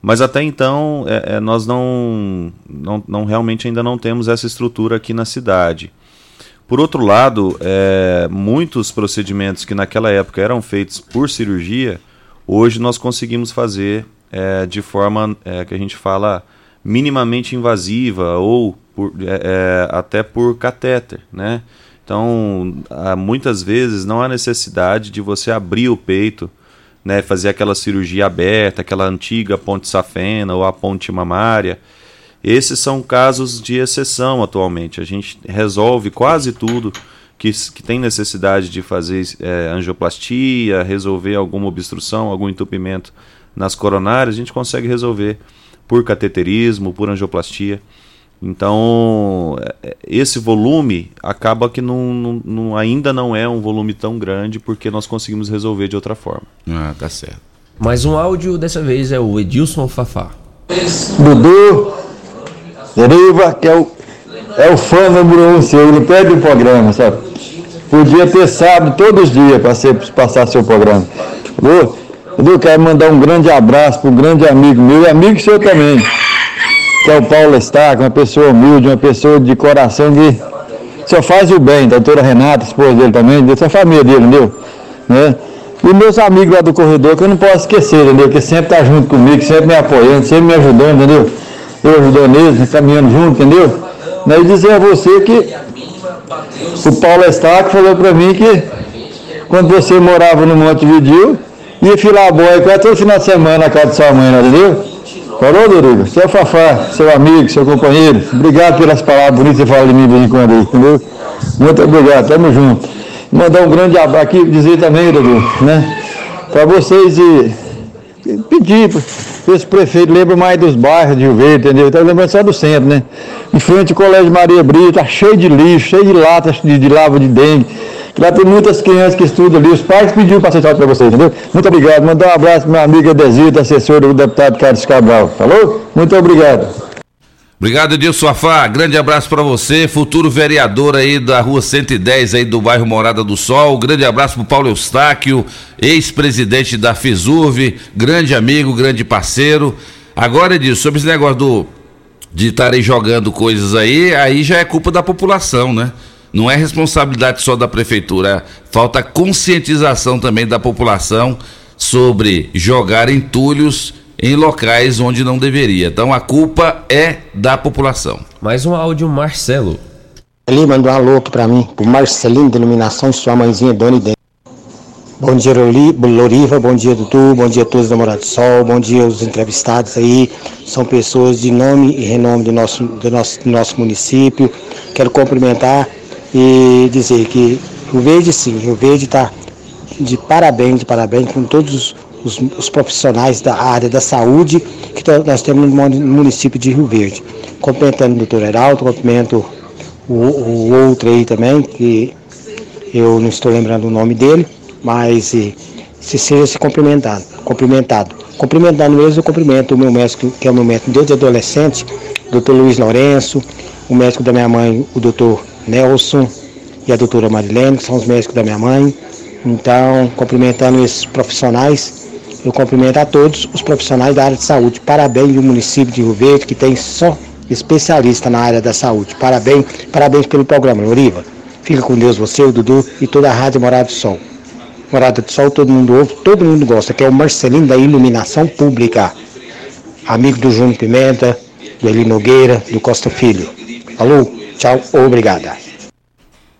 Mas até então, é, é, nós não, não, não realmente ainda não temos essa estrutura aqui na cidade. Por outro lado, é, muitos procedimentos que naquela época eram feitos por cirurgia, hoje nós conseguimos fazer é, de forma é, que a gente fala minimamente invasiva ou por, é, é, até por catéter, né? Então, há, muitas vezes não há necessidade de você abrir o peito, né, fazer aquela cirurgia aberta, aquela antiga ponte safena ou a ponte mamária. Esses são casos de exceção atualmente. A gente resolve quase tudo que, que tem necessidade de fazer é, angioplastia, resolver alguma obstrução, algum entupimento nas coronárias, a gente consegue resolver por cateterismo, por angioplastia. Então, é, é, esse volume acaba que não, não, não, ainda não é um volume tão grande porque nós conseguimos resolver de outra forma. Ah, tá certo. Mais um áudio, dessa vez é o Edilson Fafá. Dudu, Deriva, que é o, é o fã número um seu, ele pede o programa, sabe? Podia ter sábado todos os dias para passar seu programa. Dudu, quero mandar um grande abraço para um grande amigo meu e amigo seu também que é o Paulo Estaca, uma pessoa humilde, uma pessoa de coração que só faz o bem, a doutora Renata, esposa dele também, dessa família dele, entendeu? Né? E meus amigos lá do corredor, que eu não posso esquecer, entendeu? Que sempre tá junto comigo, sempre me apoiando, sempre me ajudando, entendeu? Eu ajudando eles, caminhando junto, entendeu? Né? E dizer a você que o Paulo Estaca falou para mim que quando você morava no Monte Vidil, ia filar a boia quase todo final de semana na casa de sua mãe, entendeu? Falou, Dorigo? Seu Fafá, seu amigo, seu companheiro, obrigado pelas palavras bonitas que você fala de mim de vez em quando aí, entendeu? Muito obrigado, tamo junto. Mandar um grande abraço aqui, dizer também, Dorigo, né? Para vocês e pedir esse prefeito lembra mais dos bairros de Rio Verde, entendeu? Está lembrando só do centro, né? Em frente ao Colégio Maria Brito, tá cheio de lixo, cheio de latas de, de lava de dengue. Lá tem muitas crianças que estudam ali, os pais pediram para aceitar para vocês, entendeu? Muito obrigado. Mandar um abraço para meu amigo Adesito, assessor do deputado Carlos Cabral. Falou? Muito obrigado. Obrigado, Edilson Afá. Grande abraço para você, futuro vereador aí da rua 110 aí do bairro Morada do Sol. Grande abraço para Paulo Eustáquio, ex-presidente da FISURV, grande amigo, grande parceiro. Agora, Edilson, sobre esse negócio do, de estarem jogando coisas aí, aí já é culpa da população, né? não é responsabilidade só da prefeitura, falta conscientização também da população sobre jogar entulhos em locais onde não deveria. Então a culpa é da população. Mais um áudio, Marcelo. Ali mandou um alô aqui pra mim, pro Marcelinho de Iluminação, sua mãezinha Dona Idem. Bom dia, Loriva, bom dia, Dudu, bom dia a todos da Morada do Sol, bom dia aos entrevistados aí. São pessoas de nome e renome do nosso, do nosso, do nosso município. Quero cumprimentar e dizer que o Verde sim, o Verde está de parabéns, de parabéns com todos os, os, profissionais da área da saúde que nós temos no município de Rio Verde. Cumprimentando o doutor Heraldo, cumprimento o, o, outro aí também, que eu não estou lembrando o nome dele, mas se, se seja se cumprimentado, cumprimentado. Cumprimentando eles, eu cumprimento o meu médico, que é o meu médico desde adolescente, doutor Luiz Lourenço, o médico da minha mãe, o doutor Nelson e a doutora Marilene, que são os médicos da minha mãe. Então, cumprimentando esses profissionais, eu cumprimento a todos os profissionais da área de saúde. Parabéns ao município de Rio Verde, que tem só especialista na área da saúde. Parabéns, parabéns pelo programa, Loriva. Fica com Deus você, o Dudu e toda a Rádio Morada do Sol. Morada do Sol, todo mundo ouve, todo mundo gosta, que é o Marcelinho da Iluminação Pública. Amigo do Júnior Pimenta, do Eli Nogueira, do Costa Filho. Alô? Tchau, obrigada.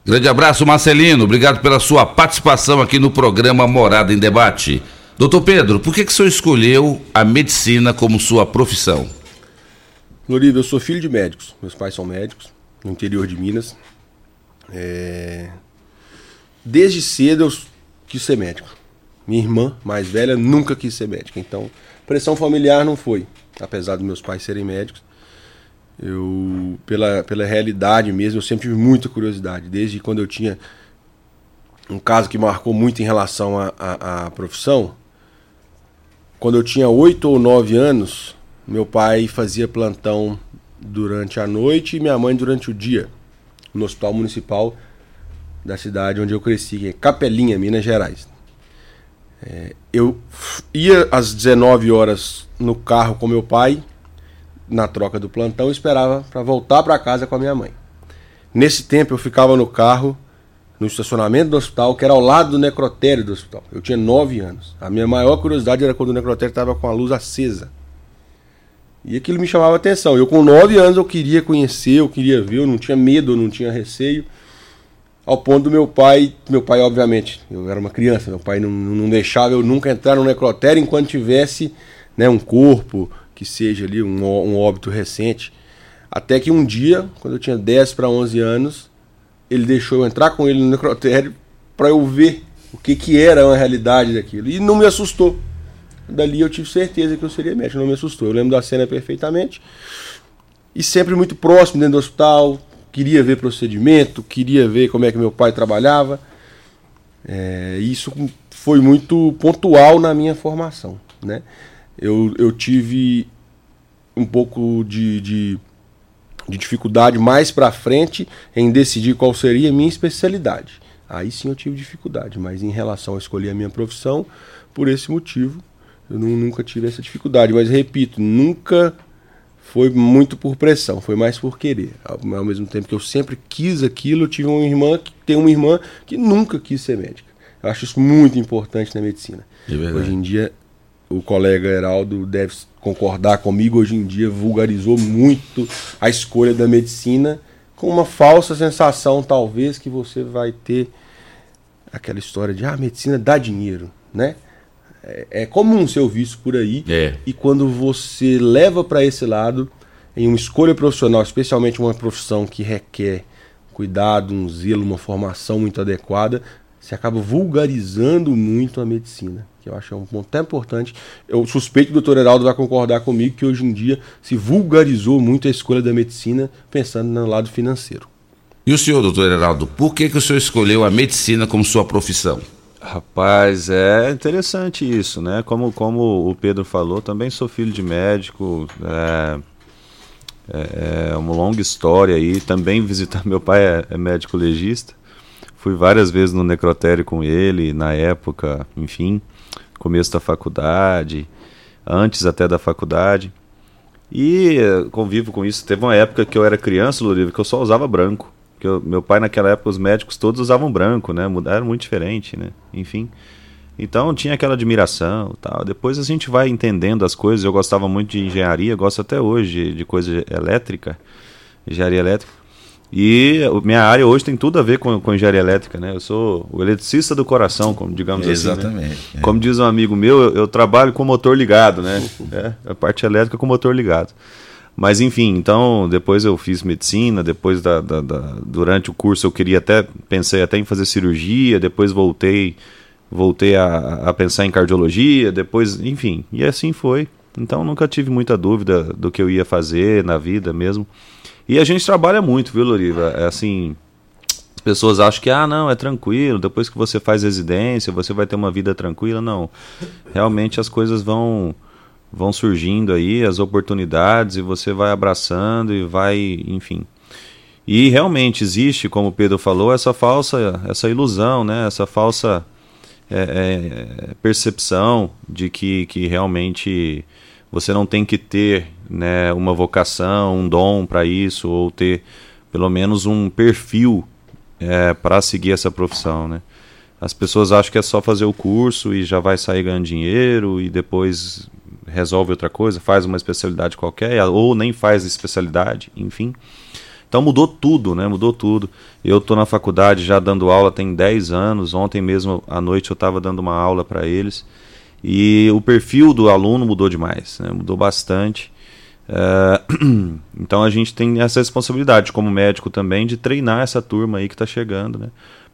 Grande abraço, Marcelino. Obrigado pela sua participação aqui no programa Morada em Debate. Doutor Pedro, por que, que o senhor escolheu a medicina como sua profissão? Loriva, eu sou filho de médicos. Meus pais são médicos, no interior de Minas. É... Desde cedo eu quis ser médico. Minha irmã, mais velha, nunca quis ser médica. Então, pressão familiar não foi. Apesar dos meus pais serem médicos, eu, pela, pela realidade mesmo, eu sempre tive muita curiosidade. Desde quando eu tinha um caso que marcou muito em relação à profissão. Quando eu tinha oito ou nove anos, meu pai fazia plantão durante a noite e minha mãe durante o dia, no Hospital Municipal da cidade onde eu cresci, que é Capelinha, Minas Gerais. É, eu ia às 19 horas no carro com meu pai na troca do plantão, esperava para voltar para casa com a minha mãe. Nesse tempo eu ficava no carro, no estacionamento do hospital, que era ao lado do necrotério do hospital. Eu tinha 9 anos. A minha maior curiosidade era quando o necrotério estava com a luz acesa. E aquilo me chamava atenção. Eu com 9 anos eu queria conhecer, eu queria ver, eu não tinha medo, eu não tinha receio. Ao ponto do meu pai, meu pai obviamente, eu era uma criança, meu pai não, não deixava eu nunca entrar no necrotério enquanto tivesse né, um corpo, que seja ali um, um óbito recente. Até que um dia, quando eu tinha 10 para 11 anos, ele deixou eu entrar com ele no necrotério para eu ver o que, que era uma realidade daquilo. E não me assustou. Dali eu tive certeza que eu seria médico, não me assustou. Eu lembro da cena perfeitamente. E sempre muito próximo dentro do hospital, queria ver procedimento, queria ver como é que meu pai trabalhava. É, isso foi muito pontual na minha formação. Né? Eu, eu tive um pouco de, de, de dificuldade mais para frente em decidir qual seria a minha especialidade. Aí sim eu tive dificuldade, mas em relação a escolher a minha profissão, por esse motivo, eu não, nunca tive essa dificuldade. Mas repito, nunca foi muito por pressão, foi mais por querer. Ao, ao mesmo tempo que eu sempre quis aquilo, eu tive uma irmã que tem uma irmã que nunca quis ser médica. Eu acho isso muito importante na medicina. É Hoje em dia, o colega Heraldo deve concordar comigo, hoje em dia vulgarizou muito a escolha da medicina com uma falsa sensação, talvez, que você vai ter aquela história de ah, a medicina dá dinheiro, né? É, é comum ser visto por aí. É. E quando você leva para esse lado, em uma escolha profissional, especialmente uma profissão que requer cuidado, um zelo, uma formação muito adequada, você acaba vulgarizando muito a medicina, que eu acho que é um ponto até importante. Eu suspeito que o doutor Heraldo vai concordar comigo que hoje em dia se vulgarizou muito a escolha da medicina pensando no lado financeiro. E o senhor, doutor Heraldo, por que, que o senhor escolheu a medicina como sua profissão? Rapaz, é interessante isso, né? Como, como o Pedro falou, também sou filho de médico, é, é, é uma longa história aí. Também visitar meu pai é, é médico legista. Fui várias vezes no necrotério com ele, na época, enfim, começo da faculdade, antes até da faculdade. E eh, convivo com isso. Teve uma época que eu era criança, Luriva, que eu só usava branco. Porque eu, meu pai, naquela época, os médicos todos usavam branco, né? Era muito diferente, né? Enfim. Então tinha aquela admiração tal. Depois a gente vai entendendo as coisas. Eu gostava muito de engenharia, gosto até hoje de coisa elétrica, engenharia elétrica. E minha área hoje tem tudo a ver com, com engenharia elétrica, né? Eu sou o eletricista do coração, como digamos Exatamente, assim. Né? Como diz um amigo meu, eu, eu, trabalho com motor ligado, né? É, a parte elétrica com motor ligado. Mas enfim, então depois eu fiz medicina, depois da, da, da, durante o curso eu queria até pensei até em fazer cirurgia, depois voltei voltei a, a pensar em cardiologia, depois enfim e assim foi. Então nunca tive muita dúvida do que eu ia fazer na vida mesmo. E a gente trabalha muito, viu, Loriva? É assim, as pessoas acham que, ah, não, é tranquilo, depois que você faz residência, você vai ter uma vida tranquila. Não. Realmente as coisas vão vão surgindo aí, as oportunidades, e você vai abraçando e vai, enfim. E realmente existe, como o Pedro falou, essa falsa, essa ilusão, né? essa falsa é, é, percepção de que, que realmente você não tem que ter né, uma vocação, um dom para isso, ou ter pelo menos um perfil é, para seguir essa profissão. Né? As pessoas acham que é só fazer o curso e já vai sair ganhando dinheiro e depois resolve outra coisa, faz uma especialidade qualquer, ou nem faz especialidade, enfim. Então mudou tudo, né? Mudou tudo. Eu estou na faculdade já dando aula tem 10 anos. Ontem mesmo à noite eu estava dando uma aula para eles. E o perfil do aluno mudou demais, né? mudou bastante. É, então a gente tem essa responsabilidade como médico também de treinar essa turma aí que está chegando, né?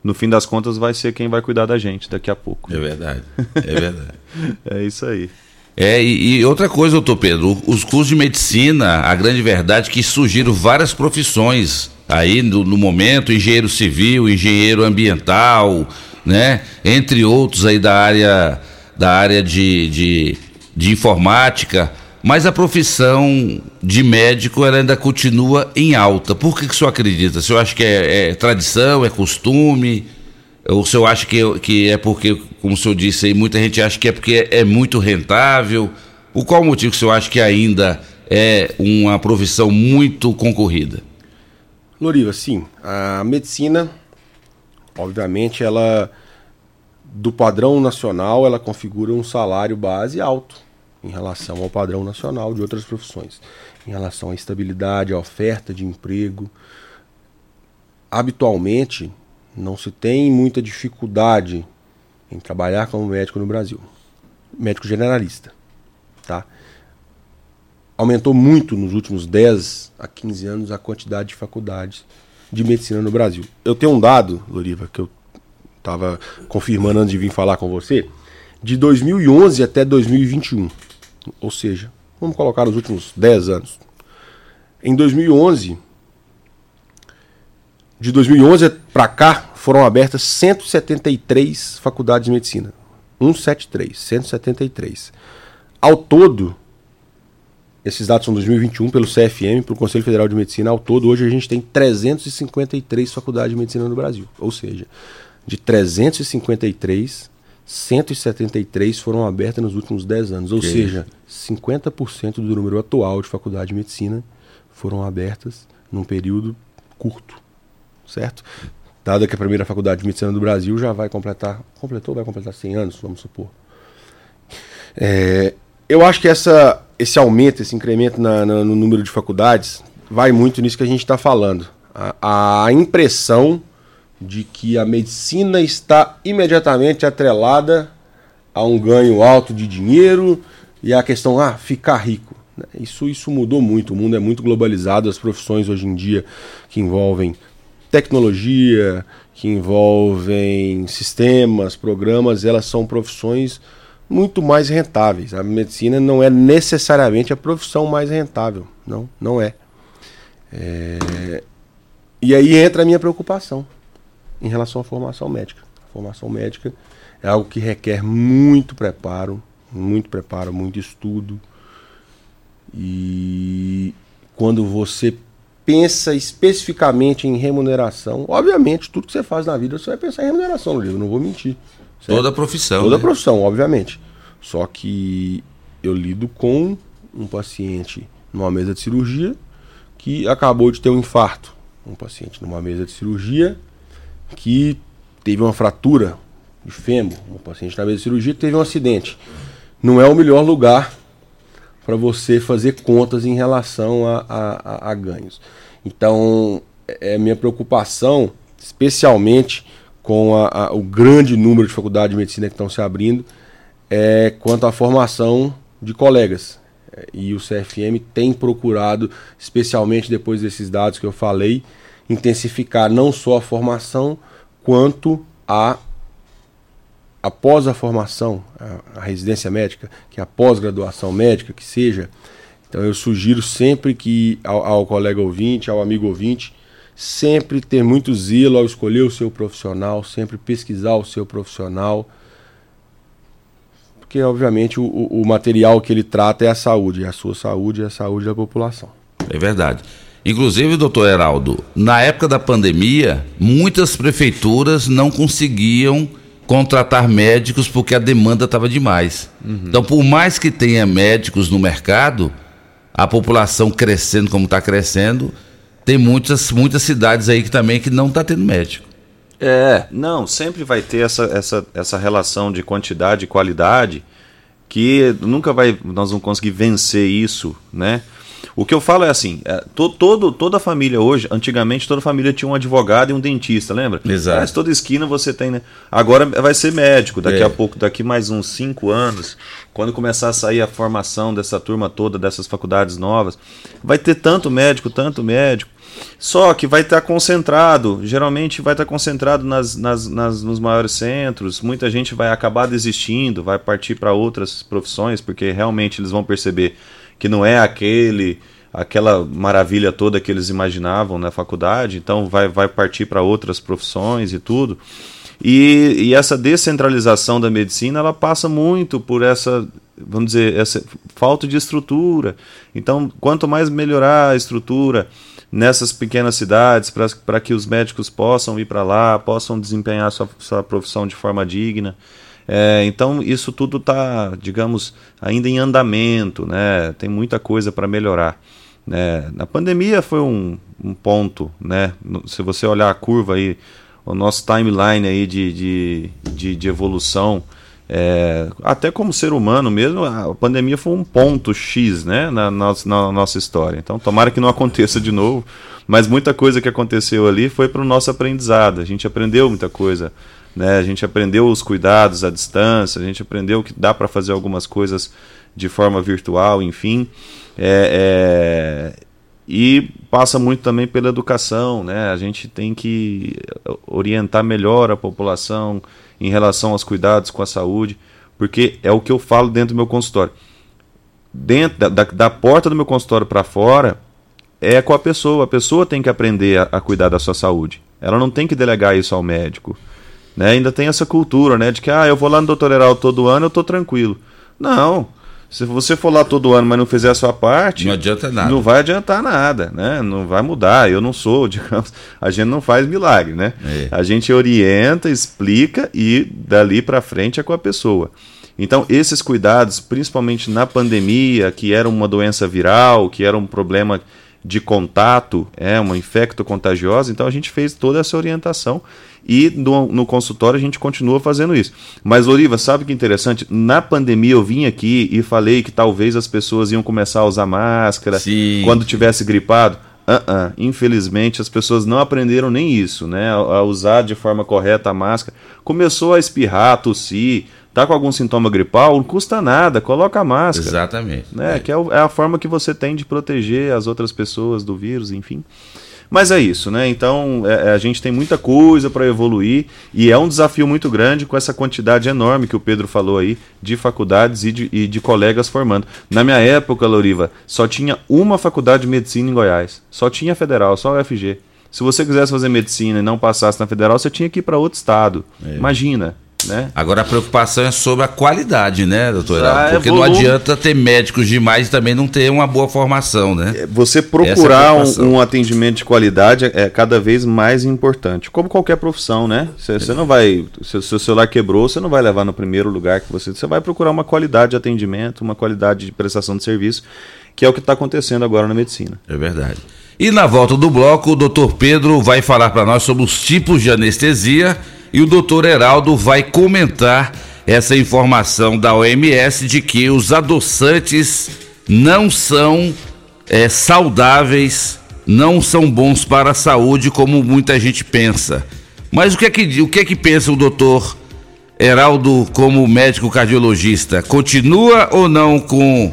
No fim das contas vai ser quem vai cuidar da gente daqui a pouco. É verdade, é verdade. é isso aí. É, e, e, outra coisa, doutor Pedro, os cursos de medicina, a grande verdade é que surgiram várias profissões aí no, no momento, engenheiro civil, engenheiro ambiental, né? Entre outros aí da área da área de, de, de informática, mas a profissão de médico ainda continua em alta. Por que, que o senhor acredita? O senhor acha que é, é tradição, é costume? Ou o senhor acha que, que é porque, como o senhor disse aí, muita gente acha que é porque é, é muito rentável? Por qual motivo que o senhor acha que ainda é uma profissão muito concorrida? Loriva, sim. A medicina, obviamente, ela do padrão nacional, ela configura um salário base alto em relação ao padrão nacional de outras profissões, em relação à estabilidade, à oferta de emprego. Habitualmente, não se tem muita dificuldade em trabalhar como médico no Brasil. Médico generalista, tá? Aumentou muito nos últimos 10 a 15 anos a quantidade de faculdades de medicina no Brasil. Eu tenho um dado, Loriva, que eu estava confirmando antes de vir falar com você, de 2011 até 2021. Ou seja, vamos colocar os últimos 10 anos. Em 2011, de 2011 para cá, foram abertas 173 faculdades de medicina. 173, 173. Ao todo, esses dados são 2021 pelo CFM, pelo Conselho Federal de Medicina. Ao todo, hoje a gente tem 353 faculdades de medicina no Brasil. Ou seja, de 353, 173 foram abertas nos últimos 10 anos. Ou que seja, 50% do número atual de faculdade de medicina foram abertas num período curto. Certo? Dado que a primeira faculdade de medicina do Brasil já vai completar, completou, vai completar 100 anos, vamos supor. É, eu acho que essa, esse aumento, esse incremento na, na, no número de faculdades vai muito nisso que a gente está falando. A, a impressão de que a medicina está imediatamente atrelada a um ganho alto de dinheiro e a questão, ah, ficar rico. Isso, isso mudou muito, o mundo é muito globalizado, as profissões hoje em dia que envolvem tecnologia, que envolvem sistemas, programas, elas são profissões muito mais rentáveis. A medicina não é necessariamente a profissão mais rentável, não, não é. é... E aí entra a minha preocupação em relação à formação médica. A formação médica é algo que requer muito preparo, muito preparo, muito estudo. E quando você pensa especificamente em remuneração. Obviamente, tudo que você faz na vida, você vai pensar em remuneração livro, não vou mentir. Certo? Toda profissão. Toda né? profissão, obviamente. Só que eu lido com um paciente numa mesa de cirurgia que acabou de ter um infarto. Um paciente numa mesa de cirurgia que teve uma fratura de fêmur. Um paciente na mesa de cirurgia teve um acidente. Não é o melhor lugar para você fazer contas em relação a, a, a, ganhos. Então, é minha preocupação, especialmente com a, o grande número de faculdades de medicina que estão se abrindo, é quanto à formação de colegas. E o CFM tem procurado, especialmente depois desses dados que eu falei, intensificar não só a formação, quanto a após a formação, a, a residência médica, que é a pós-graduação médica, que seja. Então eu sugiro sempre que ao, ao, colega ouvinte, ao amigo ouvinte, sempre ter muito zelo ao escolher o seu profissional, sempre pesquisar o seu profissional, porque obviamente o, o material que ele trata é a saúde, é a sua saúde, é a saúde da população. É verdade. Inclusive, doutor Heraldo, na época da pandemia, muitas prefeituras não conseguiam contratar médicos porque a demanda estava demais. Uhum. Então, por mais que tenha médicos no mercado, a população crescendo como está crescendo, tem muitas, muitas cidades aí que também que não está tendo médico. É, não, sempre vai ter essa, essa, essa relação de quantidade e qualidade que nunca vai, nós vamos conseguir vencer isso, né? O que eu falo é assim, é, to, todo, toda família hoje, antigamente toda família tinha um advogado e um dentista, lembra? Exato. Mas toda esquina você tem, né? Agora vai ser médico, daqui é. a pouco, daqui mais uns cinco anos, quando começar a sair a formação dessa turma toda, dessas faculdades novas, vai ter tanto médico, tanto médico, só que vai estar concentrado, geralmente vai estar concentrado nas, nas, nas, nos maiores centros. Muita gente vai acabar desistindo, vai partir para outras profissões, porque realmente eles vão perceber que não é aquele aquela maravilha toda que eles imaginavam na faculdade, então vai, vai partir para outras profissões e tudo. E, e, essa descentralização da medicina ela passa muito por essa, vamos dizer, essa falta de estrutura. Então, quanto mais melhorar a estrutura nessas pequenas cidades, para que os médicos possam ir para lá, possam desempenhar sua, sua profissão de forma digna. É, então isso tudo está, digamos, ainda em andamento, né? Tem muita coisa para melhorar. Né? Na pandemia foi um, um ponto, né? Se você olhar a curva aí, o nosso timeline aí de, de, de, de evolução, é, até como ser humano mesmo, a pandemia foi um ponto X né, na, na, na, nossa história. Então, tomara que não aconteça de novo, mas muita coisa que aconteceu ali foi para o nosso aprendizado. A gente aprendeu muita coisa né? A gente aprendeu os cuidados à distância, a gente aprendeu que dá para fazer algumas coisas de forma virtual, enfim. É, é... E passa muito também pela educação, né? A gente tem que orientar melhor a população em relação aos cuidados com a saúde, porque é o que eu falo dentro do meu consultório. Dentro da, da, da porta do meu consultório para fora é com a pessoa. A pessoa tem que aprender a, a, cuidar da sua saúde. Ela não tem que delegar isso ao médico. Né? Ainda tem essa cultura, né, de que ah, eu vou lá no doutor Heraldo todo ano, eu tô tranquilo. Não. Se você for lá todo ano, mas não fizer a sua parte, não adianta nada. Não vai adiantar nada, né? Não vai mudar. Eu não sou, digamos, a gente não faz milagre, né? É. A gente orienta, explica e dali para frente é com a pessoa. Então, esses cuidados, principalmente na pandemia, que era uma doença viral, que era um problema de contato, é uma infecto contagiosa, então a gente fez toda essa orientação e no, no, consultório a gente continua fazendo isso. Mas, Loriva, sabe que interessante? Na pandemia eu vim aqui e falei que talvez as pessoas iam começar a usar máscara Sim. quando tivesse gripado. Uh -uh. Infelizmente, as pessoas não aprenderam nem isso, né? A, a usar de forma correta a máscara. Começou a espirrar, tossir, tá com algum sintoma gripal, não custa nada, coloca a máscara. Exatamente. Né? É. Que é, é a forma que você tem de proteger as outras pessoas do vírus, enfim. Mas é isso, né? Então é, é a gente tem muita coisa para evoluir e é um desafio muito grande com essa quantidade enorme que o Pedro falou aí de faculdades e de, e de colegas formando. Na minha época, Loriva, só tinha uma faculdade de medicina em Goiás. Só tinha federal, só o FG. Se você quisesse fazer medicina e não passasse na federal, você tinha que ir para outro estado. É. Imagina. Né? Agora a preocupação é sobre a qualidade, né, doutor ah, é Porque não adianta ter médicos demais e também não ter uma boa formação, né? É, você procurar é um, um, atendimento de qualidade é cada vez mais importante. Como qualquer profissão, né? Você não vai. Se o seu celular quebrou, você não vai levar no primeiro lugar que você. Você vai procurar uma qualidade de atendimento, uma qualidade de prestação de serviço, que é o que está acontecendo agora na medicina. É verdade. E na volta do bloco, o doutor Pedro vai falar para nós sobre os tipos de anestesia e o doutor Heraldo vai comentar essa informação da OMS de que os adoçantes não são é, saudáveis, não são bons para a saúde como muita gente pensa. Mas o que é que, o que, é que pensa o doutor Heraldo como médico cardiologista? Continua ou não com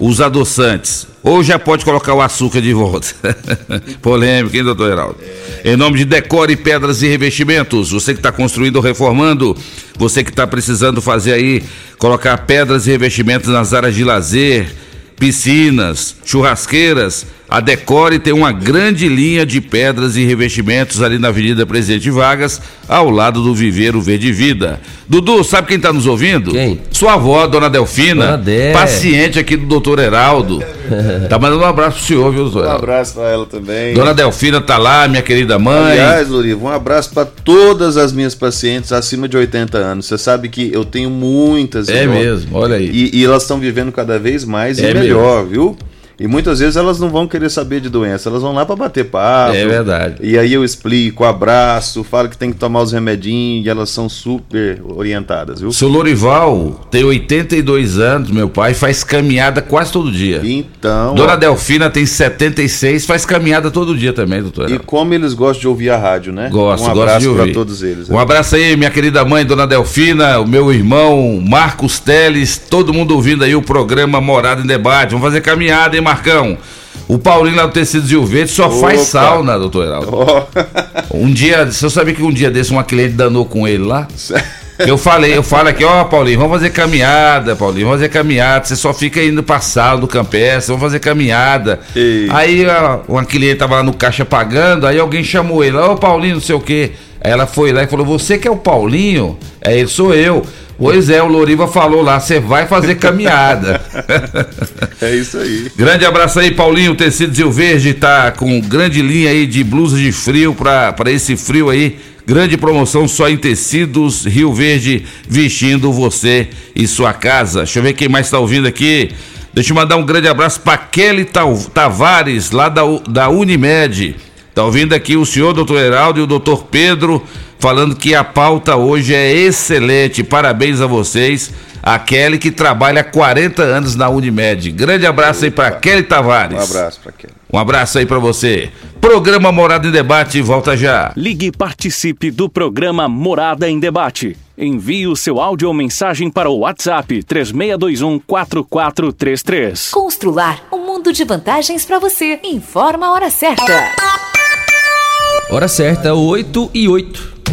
os adoçantes? Ou já pode colocar o açúcar de volta? Polêmica, hein, doutor Heraldo? Em nome de Decore Pedras e Revestimentos, você que está construindo ou reformando, você que está precisando fazer aí, colocar pedras e revestimentos nas áreas de lazer, piscinas, churrasqueiras, a Decore tem uma grande linha de pedras e revestimentos ali na Avenida Presidente Vargas, ao lado do Viveiro Verde Vida. Dudu, sabe quem está nos ouvindo? Quem? Sua avó, dona Delfina, dona paciente aqui do doutor Heraldo. tá mandando um abraço pro senhor, viu, doutor? Um abraço para ela também. Dona Delfina tá lá, minha querida mãe. Aliás, Loriva, um abraço para todas as minhas pacientes acima de 80 anos. Você sabe que eu tenho muitas. É mesmo, olha aí. E, e elas estão vivendo cada vez mais é e melhor, mesmo. viu? E muitas vezes elas não vão querer saber de doença, elas vão lá para bater papo. É verdade. E aí eu explico, abraço, falo que tem que tomar os remedinhos e elas são super orientadas, viu? Seu Lorival tem 82 anos, meu pai, faz caminhada quase todo dia. Então. Dona ó... Delfina tem 76, faz caminhada todo dia também, doutor. E como eles gostam de ouvir a rádio, né? Gosto, um abraço para todos eles. Um abraço aí, minha querida mãe, Dona Delfina, o meu irmão Marcos Teles, todo mundo ouvindo aí o programa Morada em Debate. Vamos fazer caminhada, hein, Marcão. O Paulinho lá do Tecidos Rio Verde só Opa. faz sauna, doutor Heraldo. Oh. Um dia, você sabia que um dia desse uma cliente danou com ele lá? Eu falei, eu falo aqui, ó, Paulinho, vamos fazer caminhada, Paulinho, vamos fazer caminhada. Você só fica indo pra sala do campestre, vamos fazer caminhada. Ei. Aí uma cliente tava lá no caixa pagando, aí alguém chamou ele, ô Paulinho, não sei o quê. Aí ela foi lá e falou: Você que é o Paulinho? É, ele sou eu. Pois é, o Loriva falou lá, você vai fazer caminhada. é isso aí. Grande abraço aí, Paulinho. Tecidos Rio Verde tá com grande linha aí de blusas de frio para esse frio aí. Grande promoção só em tecidos Rio Verde, vestindo você e sua casa. Deixa eu ver quem mais está ouvindo aqui. Deixa eu mandar um grande abraço para Kelly Tavares, lá da, da Unimed. Tá ouvindo aqui o senhor, doutor Heraldo, e o doutor Pedro falando que a pauta hoje é excelente. Parabéns a vocês. A Kelly que trabalha há 40 anos na Unimed. Grande abraço Opa. aí para Kelly Tavares. Um abraço para Kelly. Um abraço aí para você. Programa Morada em Debate volta já. Ligue e participe do programa Morada em Debate. Envie o seu áudio ou mensagem para o WhatsApp 3621 4433. Constrular um mundo de vantagens para você. Informa a hora certa. Hora certa, 8 e 8.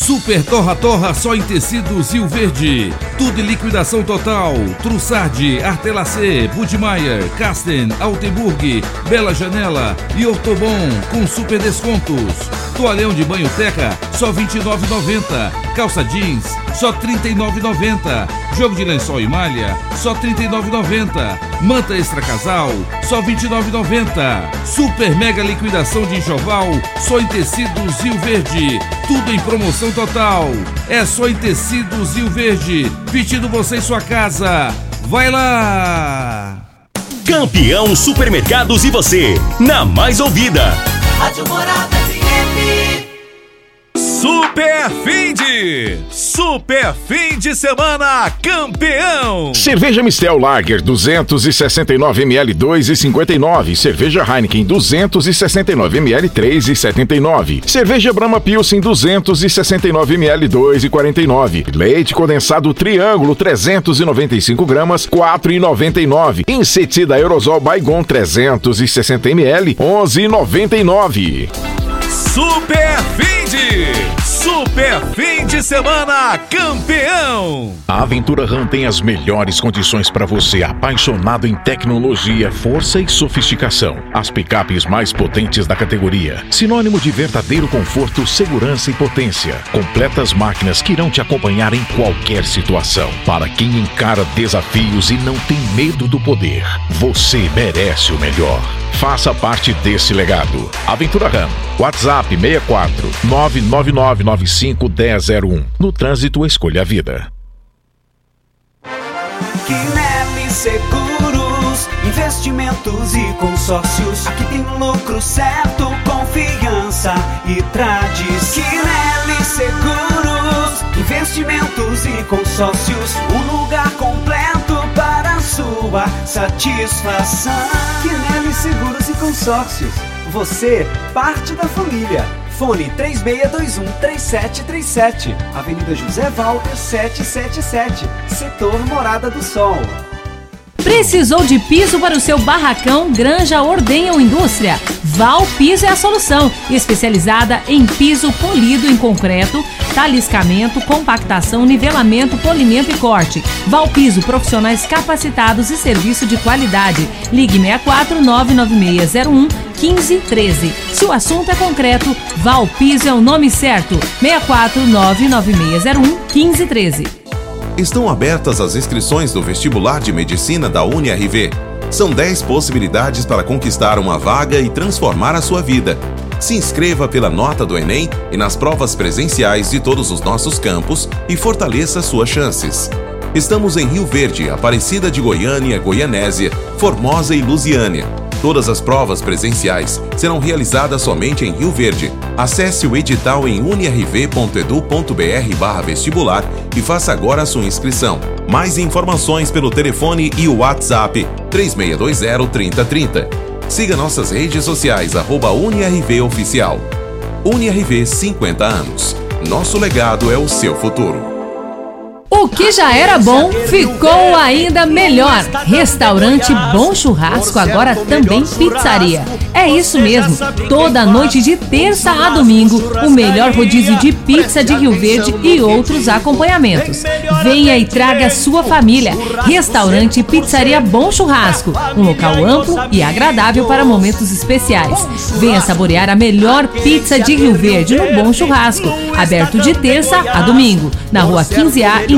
Super Torra Torra só em tecidos Rio Verde. Tudo em liquidação total. Trussardi, Artelacê, Budmeier, Casten, Altenburg, Bela Janela e Ortobon com super descontos. Toalhão de banho teca, só R$ 29,90. Calça jeans, só R$ 39,90. Jogo de lençol e malha, só R$ 39,90. Manta extra casal, só R$ 29,90. Super mega liquidação de enxoval, só em tecidos Rio Verde. Tudo em promoção total. É só em tecidos Rio Verde. Vestindo você em sua casa. Vai lá! Campeão Supermercados e você, na mais ouvida. Rádio Morada FM. Super fim de Super fim de semana campeão. Cerveja Mistel Lager 269 ml 2,59. Cerveja Heineken 269 ml 3,79. Cerveja Brahma Pilsen 269 ml 2,49. Leite condensado Triângulo 395 gramas 4,99. Inseticida Aerosol Baigon 360 ml 11,99. Super fim de Super fim de semana campeão. A Aventura Ram tem as melhores condições para você apaixonado em tecnologia, força e sofisticação. As picapes mais potentes da categoria. Sinônimo de verdadeiro conforto, segurança e potência. Completas máquinas que irão te acompanhar em qualquer situação. Para quem encara desafios e não tem medo do poder, você merece o melhor. Faça parte desse legado. Aventura Ram. WhatsApp 64 999951001. No trânsito, escolha a vida. Quinelli Seguros, investimentos e consórcios. Aqui tem lucro certo, confiança e tradição. Quinelli Seguros, investimentos e consórcios. Um lugar completo para sua satisfação. Quinelli Seguros e Consórcios. Você, parte da família. Fone 3621-3737. Avenida José Walter 777. Setor Morada do Sol. Precisou de piso para o seu barracão, granja, ordenha ou indústria? Val Piso é a solução, especializada em piso polido em concreto, taliscamento, compactação, nivelamento, polimento e corte. Val Piso, profissionais capacitados e serviço de qualidade. Ligue 64 99601 1513. Se o assunto é concreto, Val Piso é o nome certo. 64 99601 1513. Estão abertas as inscrições do vestibular de medicina da UniRV. São 10 possibilidades para conquistar uma vaga e transformar a sua vida. Se inscreva pela nota do Enem e nas provas presenciais de todos os nossos campos e fortaleça suas chances. Estamos em Rio Verde, Aparecida de Goiânia, Goianésia, Formosa e Lusiânia. Todas as provas presenciais serão realizadas somente em Rio Verde. Acesse o edital em unirv.edu.br vestibular e faça agora a sua inscrição. Mais informações pelo telefone e o WhatsApp 3620-3030. Siga nossas redes sociais, arroba UniRV Oficial. UniRV 50 anos. Nosso legado é o seu futuro. O que já era bom ficou ainda melhor. Restaurante Bom Churrasco, agora também pizzaria. É isso mesmo. Toda noite de terça a domingo, o melhor rodízio de pizza de Rio Verde e outros acompanhamentos. Venha e traga sua família. Restaurante Pizzaria Bom Churrasco, um local amplo e agradável para momentos especiais. Venha saborear a melhor pizza de Rio Verde no Bom Churrasco, aberto de terça a domingo, na Rua 15A,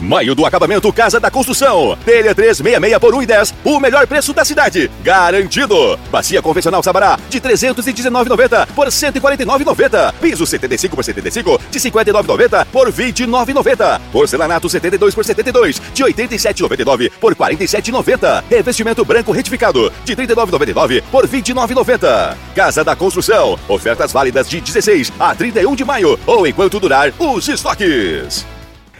Maio do acabamento Casa da Construção. Telha 366 por 1,10. O melhor preço da cidade. Garantido. Bacia convencional Sabará de 319,90 por 149,90. Piso 75 por 75 de 59,90 por 29,90. Porcelanato 72 por 72 de 87,99 por 47,90. Revestimento branco retificado de 39,99 por 29,90. Casa da Construção. Ofertas válidas de 16 a 31 de maio ou enquanto durar os estoques.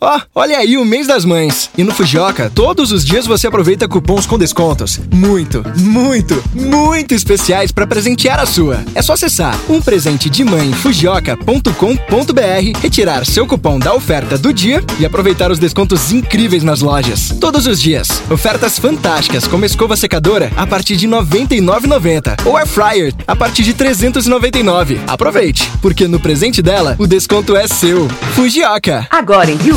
Ó, olha aí o mês das mães. E no Fujioka, todos os dias você aproveita cupons com descontos. Muito, muito, muito especiais para presentear a sua. É só acessar umpresentedemãefujioka.com.br, retirar seu cupom da oferta do dia e aproveitar os descontos incríveis nas lojas. Todos os dias. Ofertas fantásticas como escova secadora a partir de R$ 99,90 ou air fryer a partir de R$ 399. Aproveite, porque no presente dela o desconto é seu. Fujioka. Agora em Rio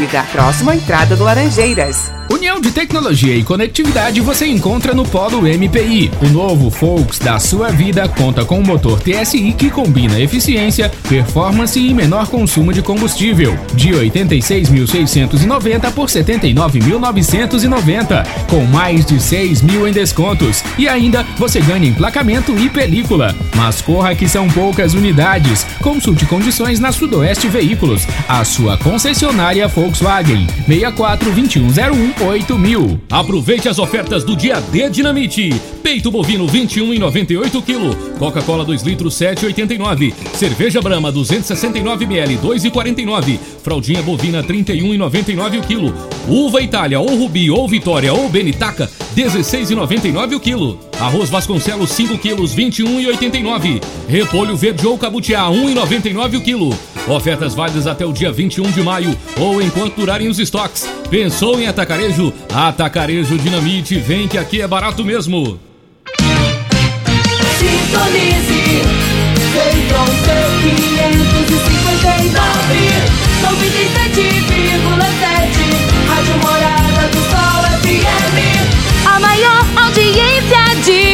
Vida, próximo à entrada do Laranjeiras. União de tecnologia e conectividade você encontra no Polo MPI. O novo Focus da sua vida conta com um motor TSI que combina eficiência, performance e menor consumo de combustível. De 86.690 por 79.990, com mais de 6 mil em descontos. E ainda você ganha emplacamento e película. Mas corra que são poucas unidades. Consulte condições na Sudoeste Veículos, a sua concessionária Volkswagen. 64 2101 8000. Aproveite as ofertas do dia D Dinamite. Peito bovino 21,98 kg. Coca-Cola 2 litros 7,89. Cerveja Brahma 269 ml 2,49. Fraldinha bovina 31,99 o quilo. Uva Itália ou Rubi ou Vitória ou Benitaca 16,99 o quilo. Arroz Vasconcelos 5 quilos 21,89. Repolho verde ou cabutiá 1,99 o quilo. Ofertas válidas até o dia 21 de maio ou enquanto durarem os estoques. Pensou em atacarejo? Atacarejo Dinamite, vem que aqui é barato mesmo. Sintonize, Feitron 559, 97,7, Rádio Morada do Sol FM. A maior audiência de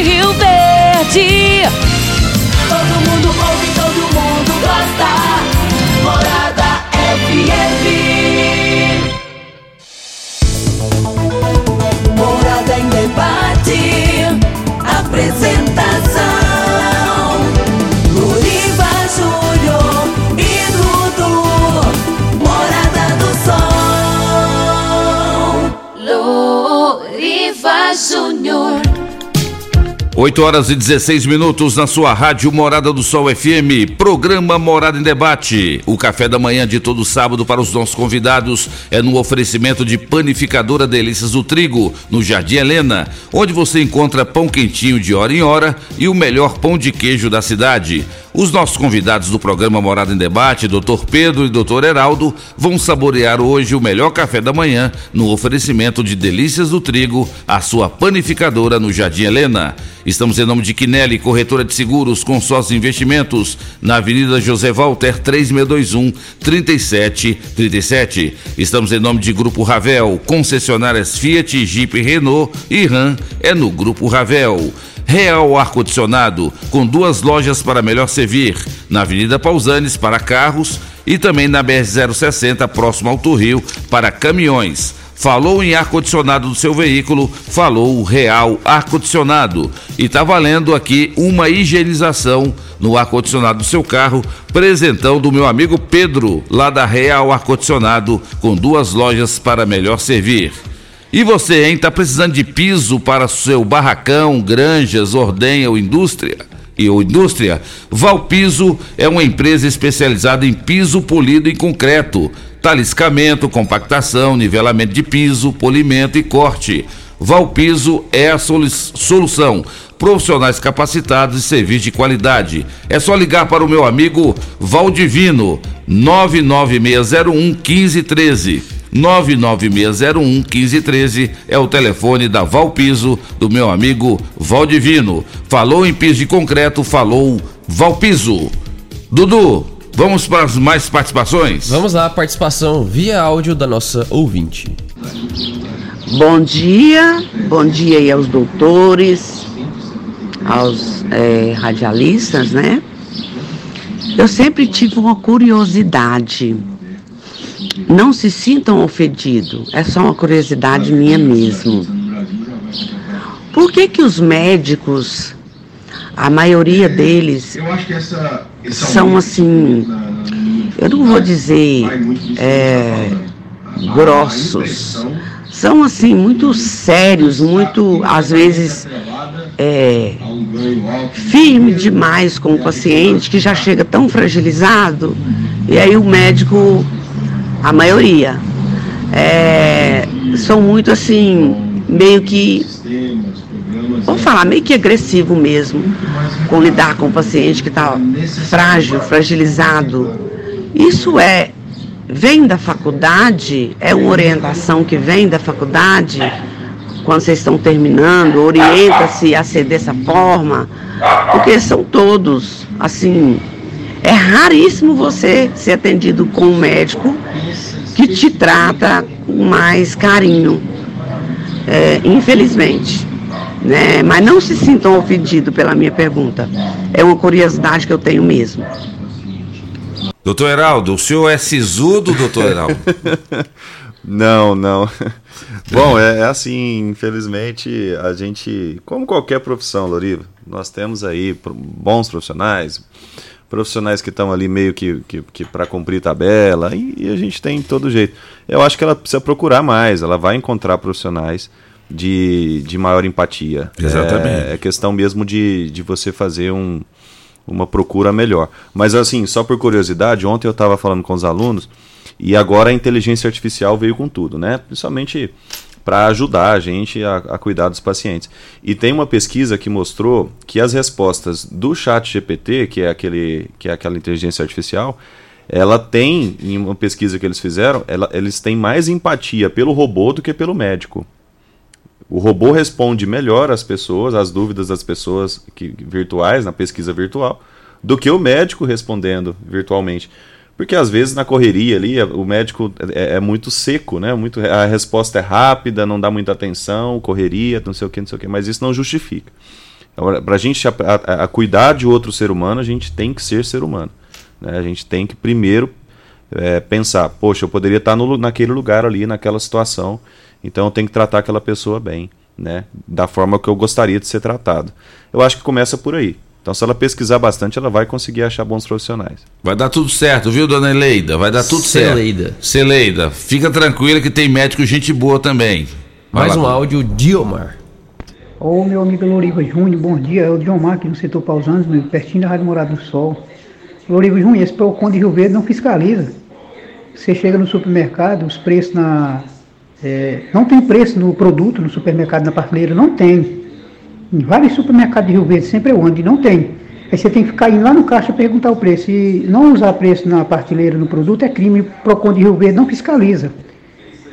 8 horas e 16 minutos na sua rádio Morada do Sol FM, programa Morada em Debate. O café da manhã de todo sábado para os nossos convidados é no oferecimento de Panificadora Delícias do Trigo, no Jardim Helena, onde você encontra pão quentinho de hora em hora e o melhor pão de queijo da cidade. Os nossos convidados do programa Morada em Debate, Dr. Pedro e Dr. Heraldo, vão saborear hoje o melhor café da manhã no oferecimento de Delícias do Trigo, a sua panificadora no Jardim Helena. Estamos em nome de Quinelli, corretora de seguros, consórcio e investimentos, na Avenida José Walter, 3621 3737. Estamos em nome de Grupo Ravel, concessionárias Fiat, Jeep, Renault e Ram, é no Grupo Ravel. Real Ar-Condicionado, com duas lojas para melhor servir, na Avenida Pausanes para carros e também na BR-060, próximo ao Rio, para caminhões. Falou em ar-condicionado do seu veículo, falou Real Ar-Condicionado. E está valendo aqui uma higienização no ar-condicionado do seu carro, presentão do meu amigo Pedro, lá da Real Ar-Condicionado, com duas lojas para melhor servir. E você, hein, tá precisando de piso para seu barracão, granjas, ordenha ou indústria? E ou indústria? Valpiso é uma empresa especializada em piso polido em concreto, taliscamento, compactação, nivelamento de piso, polimento e corte. Valpiso é a solução. Profissionais capacitados e serviço de qualidade. É só ligar para o meu amigo Valdivino, 99601 1513. 99601 1513 é o telefone da Valpiso do meu amigo Valdivino. Falou em piso de concreto, falou Valpiso. Dudu, vamos para as mais participações? Vamos lá, participação via áudio da nossa ouvinte. Bom dia, bom dia aí aos doutores, aos é, radialistas, né? Eu sempre tive uma curiosidade não se sintam ofendidos, é só uma curiosidade minha mesmo. Por que que os médicos, a maioria deles, são assim, eu não vou dizer é, grossos, são assim muito sérios, muito às vezes é, firme demais com o paciente que já chega tão fragilizado. E aí o médico a maioria, é, são muito assim, meio que, vamos falar, meio que agressivo mesmo, com lidar com o paciente que está frágil, fragilizado. Isso é, vem da faculdade, é uma orientação que vem da faculdade, quando vocês estão terminando, orienta-se a ser dessa forma, porque são todos, assim, é raríssimo você ser atendido com um médico que te trata com mais carinho, é, infelizmente. Né? Mas não se sintam ofendidos pela minha pergunta. É uma curiosidade que eu tenho mesmo. Doutor Heraldo, o senhor é sisudo, doutor Heraldo? não, não. Bom, é, é, assim, infelizmente, a gente, como qualquer profissão, Loriva, nós temos aí bons profissionais, profissionais que estão ali meio que, que, que para cumprir tabela, e, e, a gente tem todo jeito. Eu acho que ela precisa procurar mais, ela vai encontrar profissionais de, de maior empatia. Exatamente. É, é questão mesmo de, de você fazer um, uma procura melhor. Mas assim, só por curiosidade, ontem eu estava falando com os alunos, e agora a inteligência artificial veio com tudo, né? Principalmente para ajudar a gente a, a, cuidar dos pacientes. E tem uma pesquisa que mostrou que as respostas do chat GPT, que é, aquele, que é aquela inteligência artificial, ela tem, em uma pesquisa que eles fizeram, ela, eles têm mais empatia pelo robô do que pelo médico. O robô responde melhor às pessoas, às dúvidas das pessoas que, virtuais, na pesquisa virtual, do que o médico respondendo virtualmente. Porque às vezes na correria ali o médico é, é, muito seco, né? Muito, a resposta é rápida, não dá muita atenção, correria, não sei o que, não sei o que, mas isso não justifica. Para a gente cuidar de outro ser humano, a gente tem que ser ser humano. Né? A gente tem que primeiro é, pensar, poxa, eu poderia estar no, naquele lugar ali, naquela situação, então eu tenho que tratar aquela pessoa bem, né? Da forma que eu gostaria de ser tratado. Eu acho que começa por aí. Então, se ela pesquisar bastante, ela vai conseguir achar bons profissionais. Vai dar tudo certo, viu, dona Eleida? Vai dar tudo Celeida. certo. Celeida. Fica tranquila que tem médico gente boa também. Vai Mais lá, um áudio, Diomar. Ô meu amigo Loriva Júnior, bom dia. É o John Mark no setor Pausanos, meu, pertinho da Rádio Morada do Sol. Loriva Júnior, esse PROCON de Rio Verde não fiscaliza. Você chega no supermercado, os preços na. é, não tem preço no produto, no supermercado, na prateleira, não tem. Em vários supermercados de Rio Verde, sempre eu ando e não tem. Aí você tem que ficar indo lá no caixa perguntar o preço. E não usar preço na prateleira no produto é crime. O PROCON de Rio Verde não fiscaliza.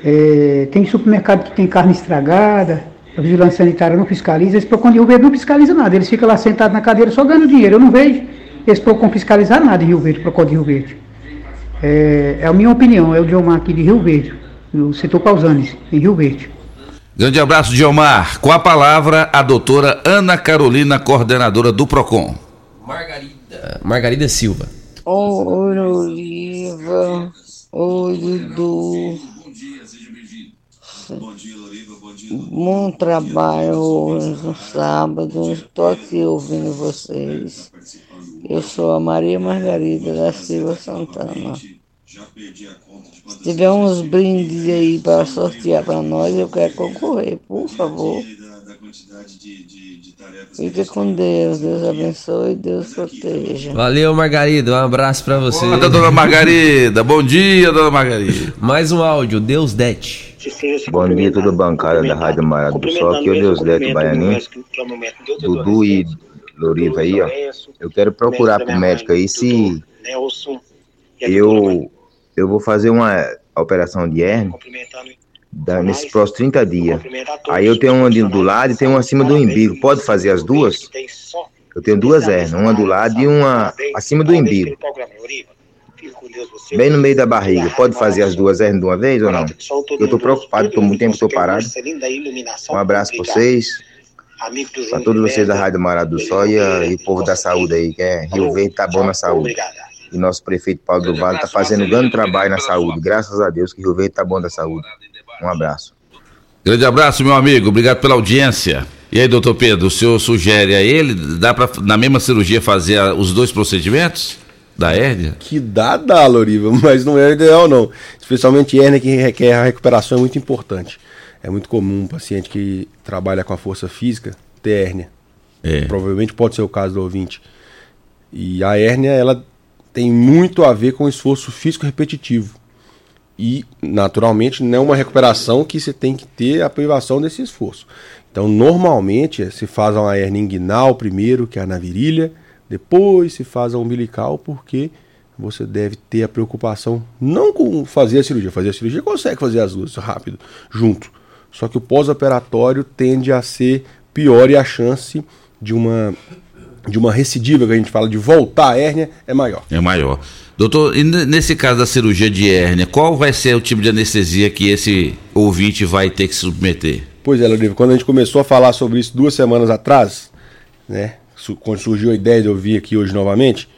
É, tem supermercado que tem carne estragada, a vigilância sanitária não fiscaliza, esse PROCON de Rio Verde não fiscaliza nada, eles ficam lá sentados na cadeira só ganhando dinheiro. Eu não vejo esse PROCON fiscalizar nada em Rio Verde, PROCON de Rio Verde. É, é a minha opinião, é o Diomar aqui de Rio Verde, no setor Pausanes, em Rio Verde. Grande abraço, Diomar. Com a palavra, a doutora Ana Carolina, coordenadora do PROCON. Margarida. Margarida Silva. Oi, Oliva. Oi, Dudu. Bom trabalho hoje no sábado. Estou aqui ouvindo vocês. Eu sou a Maria Margarida da Silva Santana. Se tiver uns brindes aí para sortear para nós, eu quero concorrer, por favor. Fique com Deus, Deus abençoe, Deus proteja. Valeu, Margarida. Um abraço pra você. Olá, dona Margarida. Bom dia, dona Margarida. Mais um áudio, Deus Dete. Bom dia, tudo bancada da Rádio Marado do Sol. Aqui é o Deusdete Baianinho. Dudu e Loriva aí, ó. Eu quero procurar pro médico aí se eu, eu vou fazer uma operação de hernia da, nesses próximos 30 dias. Aí eu tenho uma do lado e tenho uma acima do umbigo. Pode fazer as duas? Eu tenho duas hernias, uma do lado e uma acima do umbigo. Bem no meio da barriga. Pode fazer as duas hernias de uma vez ou não? Eu tô preocupado, tô muito tempo tô parado. Um abraço pra vocês. Pra todos vocês da Rádio Marado do Sol e, e o povo da saúde aí, que é Rio Verde tá bom na saúde. E nosso prefeito Paulo do Vale tá fazendo um grande trabalho na saúde. Graças a Deus que Rio Verde tá bom da saúde. Um abraço. Grande abraço, meu amigo. Obrigado pela audiência. E aí, doutor Pedro, o senhor sugere a ele, dá pra na mesma cirurgia fazer a- os dois procedimentos da hérnia? Que dá, dá, Loriva, mas não é o ideal, não. Especialmente hérnia que requer a recuperação é muito importante. É muito comum um paciente que trabalha com a força física ter hérnia. Provavelmente pode ser o caso do ouvinte. E a hérnia, ela tem muito a ver com esforço físico repetitivo. E, naturalmente, não é uma recuperação que você tem que ter a privação desse esforço. Então, normalmente, se faz uma hérnia inguinal primeiro, que é na virilha, depois se faz a umbilical, porque você deve ter a preocupação não com fazer a cirurgia. Fazer a cirurgia consegue fazer as duas rápido, junto. Só que o pós-operatório tende a ser pior e a chance de uma, de uma recidiva, que a gente fala de voltar à hérnia, é maior. É maior. Doutor, e ne- nesse caso da cirurgia de hérnia, qual vai ser o tipo de anestesia que esse ouvinte vai ter que se submeter? Pois é, Loriva, quando a gente começou a falar sobre isso duas semanas atrás, né, quando surgiu a ideia de eu vir aqui hoje novamente,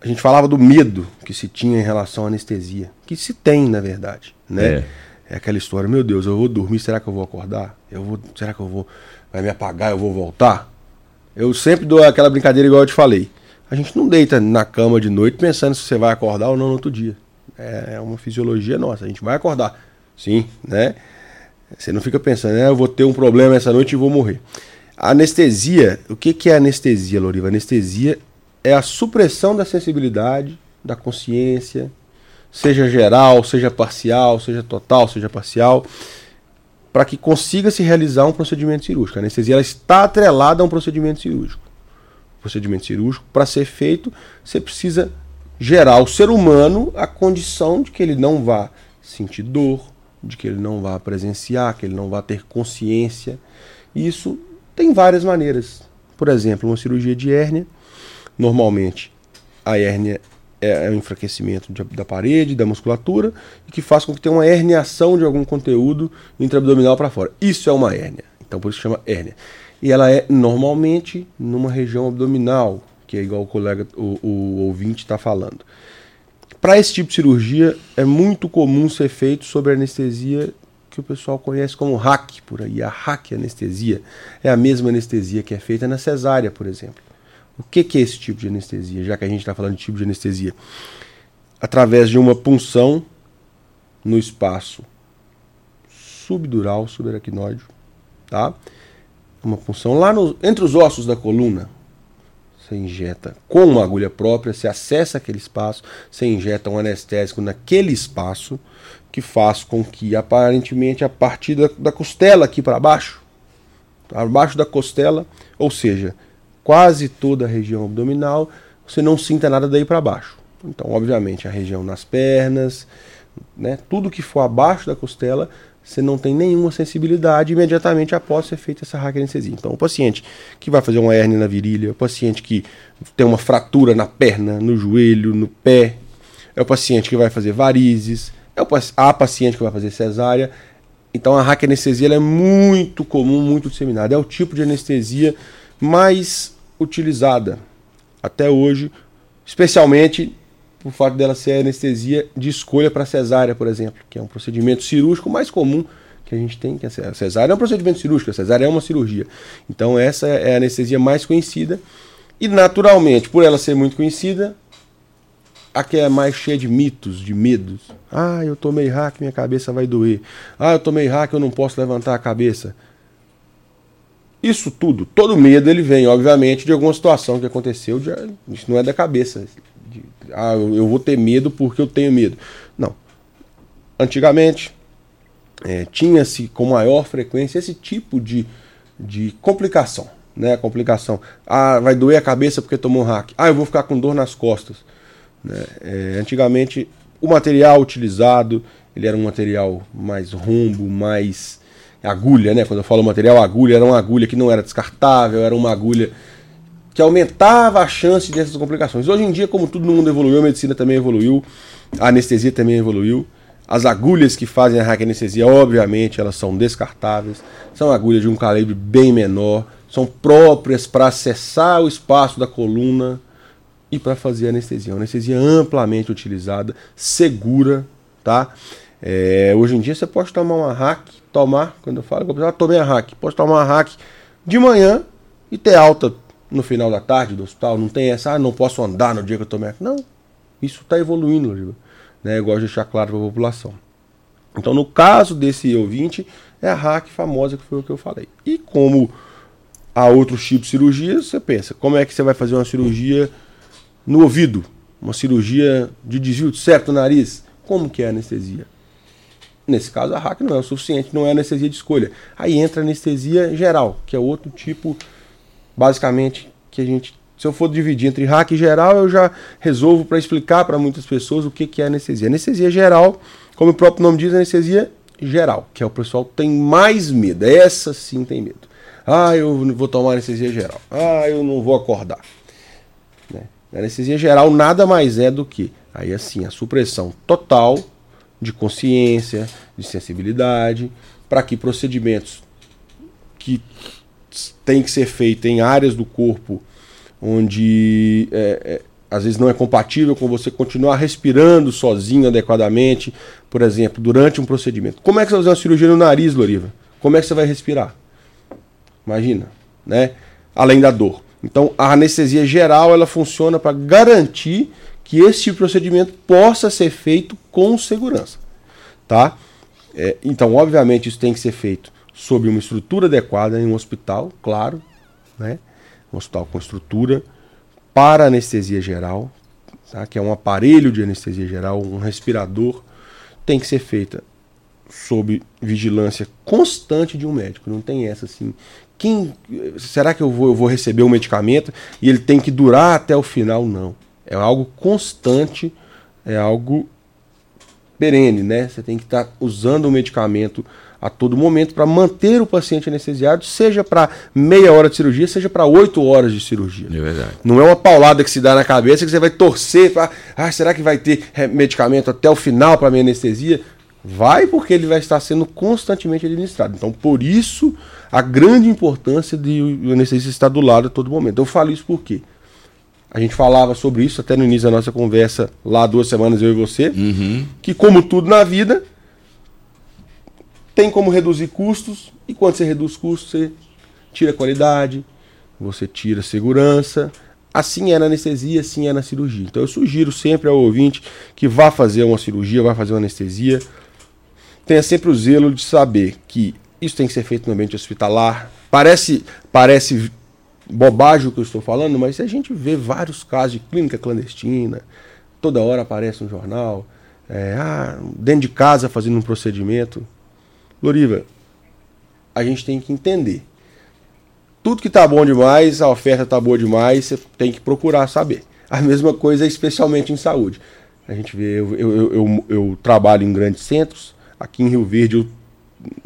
a gente falava do medo que se tinha em relação à anestesia, que se tem, na verdade, né? É. É aquela história, meu Deus, eu vou dormir, será que eu vou acordar? Eu vou, será que eu vou vai me apagar, eu vou voltar? Eu sempre dou aquela brincadeira igual eu te falei. A gente não deita na cama de noite pensando se você vai acordar ou não no outro dia. É é uma fisiologia nossa, a gente vai acordar. Sim, né? Você não fica pensando, né, eu vou ter um problema essa noite e vou morrer. Anestesia, o que, que é anestesia, Loriva? Anestesia é a supressão da sensibilidade, da consciência, seja geral, seja parcial, seja total, seja parcial, para que consiga se realizar um procedimento cirúrgico. A anestesia ela está atrelada a um procedimento cirúrgico. O procedimento cirúrgico, para ser feito, você precisa gerar ao ser humano a condição de que ele não vá sentir dor, de que ele não vá presenciar, que ele não vá ter consciência. Isso tem várias maneiras. Por exemplo, uma cirurgia de hérnia, normalmente a hérnia é é um enfraquecimento de- da parede, da musculatura, e que faz com que tenha uma herniação de algum conteúdo intraabdominal para fora. Isso é uma hérnia. Então por isso chama hérnia. E ela é normalmente numa região abdominal, que é igual o colega, o, o ouvinte está falando. Para esse tipo de cirurgia, é muito comum ser feito sob anestesia que o pessoal conhece como hack por aí. A hack anestesia é a mesma anestesia que é feita na cesárea, por exemplo. O que, que é esse tipo de anestesia, já que a gente está falando de tipo de anestesia? Através de uma punção no espaço subdural, subaracnoide, tá? uma punção lá no, entre os ossos da coluna. Você injeta com uma agulha própria, você acessa aquele espaço, você injeta um anestésico naquele espaço, que faz com que aparentemente a partir da, da costela aqui para baixo, abaixo da costela, ou seja, quase toda a região abdominal, você não sinta nada daí para baixo. Então, obviamente, a região nas pernas, né, tudo que for abaixo da costela, você não tem nenhuma sensibilidade imediatamente após ser feita essa anestesia. Então, o paciente que vai fazer uma hernia na virilha, o paciente que tem uma fratura na perna, no joelho, no pé, é o paciente que vai fazer varizes, é o, a paciente que vai fazer cesárea. Então, a anestesia é muito comum, muito disseminada. É o tipo de anestesia mais utilizada até hoje, especialmente por fato dela ser anestesia de escolha para cesárea, por exemplo, que é um procedimento cirúrgico mais comum que a gente tem, que a cesárea é um procedimento cirúrgico, a cesárea é uma cirurgia. Então essa é a anestesia mais conhecida e naturalmente, por ela ser muito conhecida, a que é mais cheia de mitos, de medos. Ah, eu tomei hack, minha cabeça vai doer. Ah, eu tomei hack, eu não posso levantar a cabeça. Isso tudo, todo medo ele vem, obviamente, de alguma situação que aconteceu. De, isso não é da cabeça. De, ah, eu vou ter medo porque eu tenho medo. Não. Antigamente, é, tinha-se com maior frequência esse tipo de, de complicação. Né? Complicação. Ah, vai doer a cabeça porque tomou um hack. Ah, eu vou ficar com dor nas costas. Né? É, antigamente, o material utilizado ele era um material mais rombo, mais agulha, né? Quando eu falo material agulha, era uma agulha que não era descartável, era uma agulha que aumentava a chance dessas complicações. Hoje em dia, como todo mundo evoluiu, a medicina também evoluiu, a anestesia também evoluiu. As agulhas que fazem a anestesia, obviamente, elas são descartáveis, são agulhas de um calibre bem menor, são próprias para acessar o espaço da coluna e para fazer anestesia. Uma anestesia amplamente utilizada, segura, tá? É, hoje em dia você pode tomar uma hack, tomar, quando eu falo, eu tomei a hack, pode tomar uma hack de manhã e ter alta no final da tarde do hospital. Não tem essa, ah, não posso andar no dia que eu tomei a hack. Não, isso está evoluindo, né? Eu gosto de deixar claro para a população. Então, no caso desse ouvinte, é a hack famosa que foi o que eu falei. E como há outros tipos de cirurgias, você pensa, como é que você vai fazer uma cirurgia no ouvido? Uma cirurgia de desvio de certo nariz? Como que é a anestesia? Nesse caso, a hack não é o suficiente, não é anestesia de escolha. Aí entra anestesia geral, que é outro tipo, basicamente, que a gente. Se eu for dividir entre hack geral, eu já resolvo para explicar para muitas pessoas o que, que é anestesia. Anestesia geral, como o próprio nome diz, anestesia geral, que é o pessoal tem mais medo. Essa sim tem medo. Ah, eu vou tomar anestesia geral. Ah, eu não vou acordar. Né? anestesia geral nada mais é do que aí assim a supressão total de consciência, de sensibilidade, para que procedimentos que têm que ser feitos em áreas do corpo onde é, é, às vezes não é compatível com você continuar respirando sozinho adequadamente, por exemplo, durante um procedimento. Como é que você vai fazer uma cirurgia no nariz, Loriva? Como é que você vai respirar? Imagina, né? Além da dor. Então, a anestesia geral ela funciona para garantir que esse tipo procedimento possa ser feito com segurança. Tá? É, então, obviamente, isso tem que ser feito sob uma estrutura adequada em um hospital, claro, né? um hospital com estrutura para anestesia geral, tá? que é um aparelho de anestesia geral, um respirador, tem que ser feita sob vigilância constante de um médico. Não tem essa assim. Quem será que eu vou, eu vou receber o um medicamento e ele tem que durar até o final? Não. É algo constante, é algo perene, né? Você tem que estar tá usando o medicamento a todo momento para manter o paciente anestesiado, seja para meia hora de cirurgia, seja para oito horas de cirurgia. É verdade. Não é uma paulada que se dá na cabeça que você vai torcer para, ah, será que vai ter medicamento até o final para minha anestesia? Vai porque ele vai estar sendo constantemente administrado. Então, por isso, a grande importância de o anestesista estar do lado a todo momento. Eu falo isso por quê? A gente falava sobre isso até no início da nossa conversa, lá duas semanas, eu e você. Uhum. Que, como tudo na vida, tem como reduzir custos. E quando você reduz custos, você tira qualidade, você tira segurança. Assim é na anestesia, assim é na cirurgia. Então eu sugiro sempre ao ouvinte que vá fazer uma cirurgia, vá fazer uma anestesia. Tenha sempre o zelo de saber que Isso tem que ser feito no ambiente hospitalar. Parece, parece bobagem o que eu estou falando, mas a gente vê vários casos de clínica clandestina, toda hora aparece no jornal, é, ah, dentro de casa fazendo um procedimento. Loriva, a gente tem que entender. Tudo que tá bom demais, a oferta tá boa demais, você tem que procurar saber. A mesma coisa, especialmente em saúde. A gente vê, eu, eu, eu, eu trabalho em grandes centros, aqui em Rio Verde eu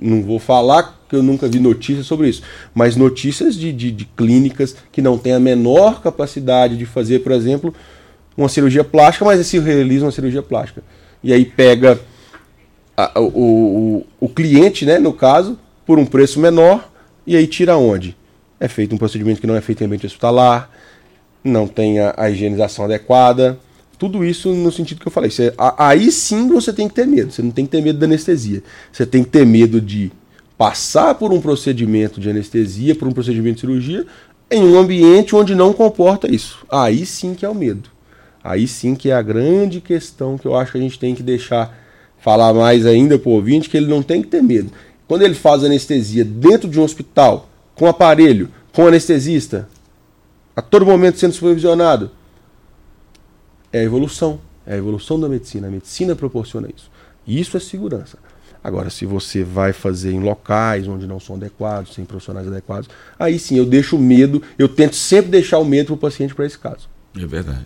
não vou falar que eu nunca vi notícias sobre isso, mas notícias de, de, de, clínicas que não têm a menor capacidade de fazer, por exemplo, uma cirurgia plástica, mas se realiza uma cirurgia plástica. E aí pega a, o, o, o cliente, né, no caso, por um preço menor, e aí tira onde? É feito um procedimento que não é feito em ambiente hospitalar, não tem a, a higienização adequada, tudo isso no sentido que eu falei. Aí sim você tem que ter medo. Você não tem que ter medo da anestesia. Você tem que ter medo de passar por um procedimento de anestesia, por um procedimento de cirurgia, em um ambiente onde não comporta isso. Aí sim que é o medo. Aí sim que é a grande questão que eu acho que a gente tem que deixar falar mais ainda para o ouvinte, que ele não tem que ter medo. Quando ele faz anestesia dentro de um hospital, com aparelho, com anestesista, a todo momento sendo supervisionado, é a evolução. É a evolução da medicina. A medicina proporciona isso. Isso é segurança. Agora, se você vai fazer em locais onde não são adequados, sem profissionais adequados, aí sim eu deixo o medo, eu tento sempre deixar o medo para o paciente para esse caso. É verdade.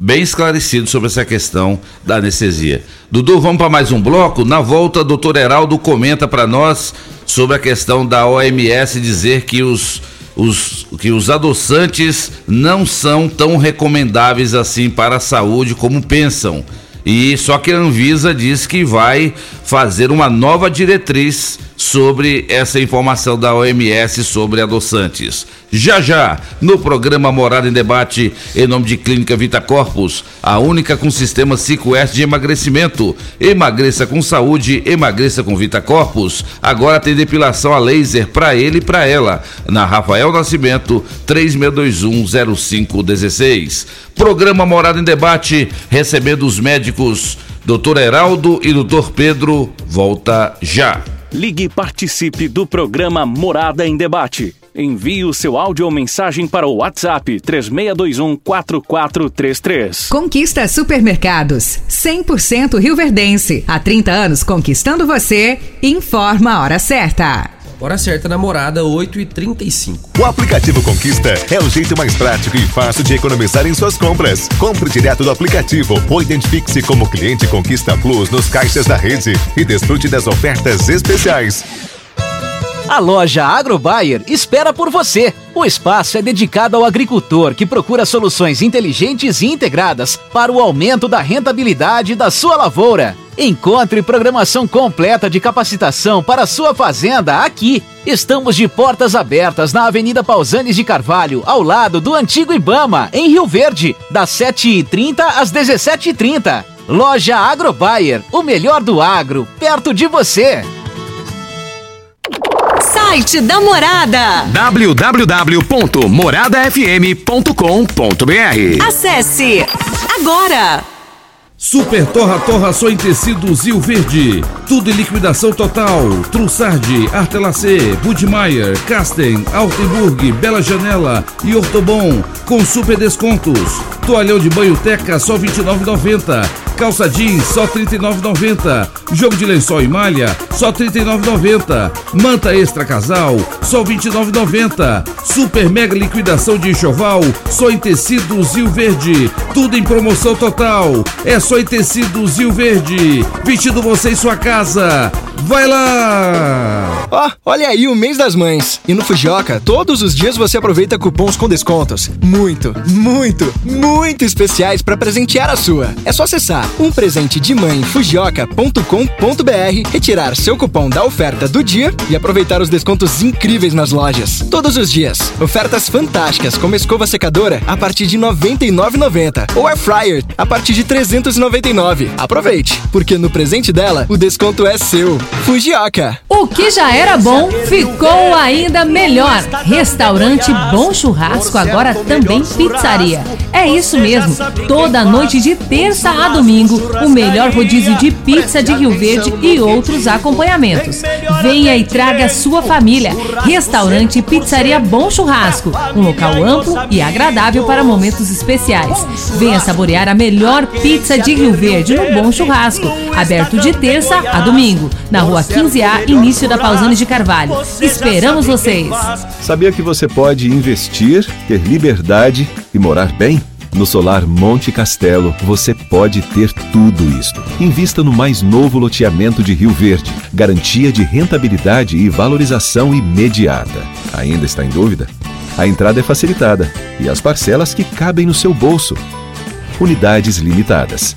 Bem esclarecido sobre essa questão da anestesia. Dudu, vamos para mais um bloco. Na volta, o doutor Heraldo comenta para nós sobre a questão da OMS dizer que os os, que os adoçantes não são tão recomendáveis assim para a saúde como pensam. E só que a Anvisa diz que vai fazer uma nova diretriz sobre essa informação da OMS sobre adoçantes. Já já, no programa Morada em Debate, em nome de Clínica Vita Corpus, a única com sistema 5S de emagrecimento. Emagreça com saúde, emagreça com Vita Corpus. Agora tem depilação a laser para ele e para ela. Na Rafael Nascimento, 36210516. Programa Morada em Debate, recebendo os médicos Dr. Heraldo e Dr. Pedro. Volta já. Ligue e participe do programa Morada em Debate. Envie o seu áudio ou mensagem para o WhatsApp 3621 4433. Conquista Supermercados, 100% Rio Verdense. Há 30 anos conquistando você. Informa a hora certa. Hora certa namorada, 8h35. O aplicativo Conquista é o jeito mais prático e fácil de economizar em suas compras. Compre direto do aplicativo ou identifique-se como cliente Conquista Plus nos caixas da rede e desfrute das ofertas especiais. A loja AgroBuyer espera por você. O espaço é dedicado ao agricultor que procura soluções inteligentes e integradas para o aumento da rentabilidade da sua lavoura. Encontre programação completa de capacitação para a sua fazenda aqui. Estamos de portas abertas na Avenida Pausanes de Carvalho, ao lado do antigo Ibama, em Rio Verde, das 7h30 às 17h30. Loja AgroBuyer, o melhor do agro, perto de você. Site da Morada. www.moradafm.com.br Acesse agora. Super Torra Torração em Tecidos Rio Verde. Tudo em liquidação total. Trussardi, Artelacê, Budmeier, Casten, Altenburg, Bela Janela e Ortobon. Com super descontos. Toalhão de banho Teca só R$ 29,90. Calça jeans só R$ 39,90. Jogo de lençol e malha só R$ 39,90. Manta extra casal só R$ 29,90. Super mega liquidação de enxoval só em tecidos Rio Verde. Tudo em promoção total. É só em tecidos Verde. Vestido você em sua casa. Vai lá! Ó, olha aí o mês das mães. E no Fujioka, todos os dias você aproveita cupons com descontos. Muito, muito, muito especiais para presentear a sua. É só acessar um presente de mãe fujioka.com.br, retirar seu cupom da oferta do dia e aproveitar os descontos incríveis nas lojas. Todos os dias. Ofertas fantásticas como escova secadora a partir de R$ 99,90 ou air fryer a partir de R$ 399. Aproveite, porque no presente dela o desconto é seu. Fujioka. O que já era bom ficou ainda melhor. Restaurante Bom Churrasco, agora também pizzaria. É isso mesmo. Toda noite de terça a domingo, o melhor rodízio de pizza de Rio Verde e outros acompanhamentos. Venha e traga sua família. Restaurante e Pizzaria Bom Churrasco. Um local amplo e agradável para momentos especiais. Venha saborear a melhor pizza de Rio Verde no Bom Churrasco. Aberto de terça a domingo. Na rua 15A, início da Pausane de Carvalho. Esperamos vocês! Sabia que você pode investir, ter liberdade e morar bem? No Solar Monte Castelo, você pode ter tudo isto. Invista no mais novo loteamento de Rio Verde. Garantia de rentabilidade e valorização imediata. Ainda está em dúvida? A entrada é facilitada e as parcelas que cabem no seu bolso. Unidades limitadas.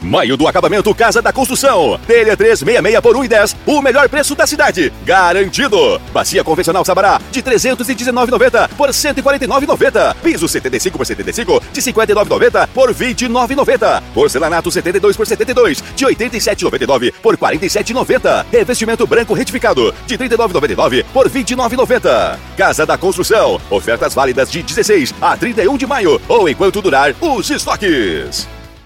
Maio do acabamento Casa da Construção. Telha 366 por 1,10. O melhor preço da cidade. Garantido. Bacia convencional Sabará de 319,90 por 149,90. Piso 75 por 75 de 59,90 por 29,90. Porcelanato 72 por 72 de 87,99 por 47,90. Revestimento branco retificado de 39,99 por 29,90. Casa da Construção. Ofertas válidas de 16 a 31 de maio ou enquanto durar os estoques.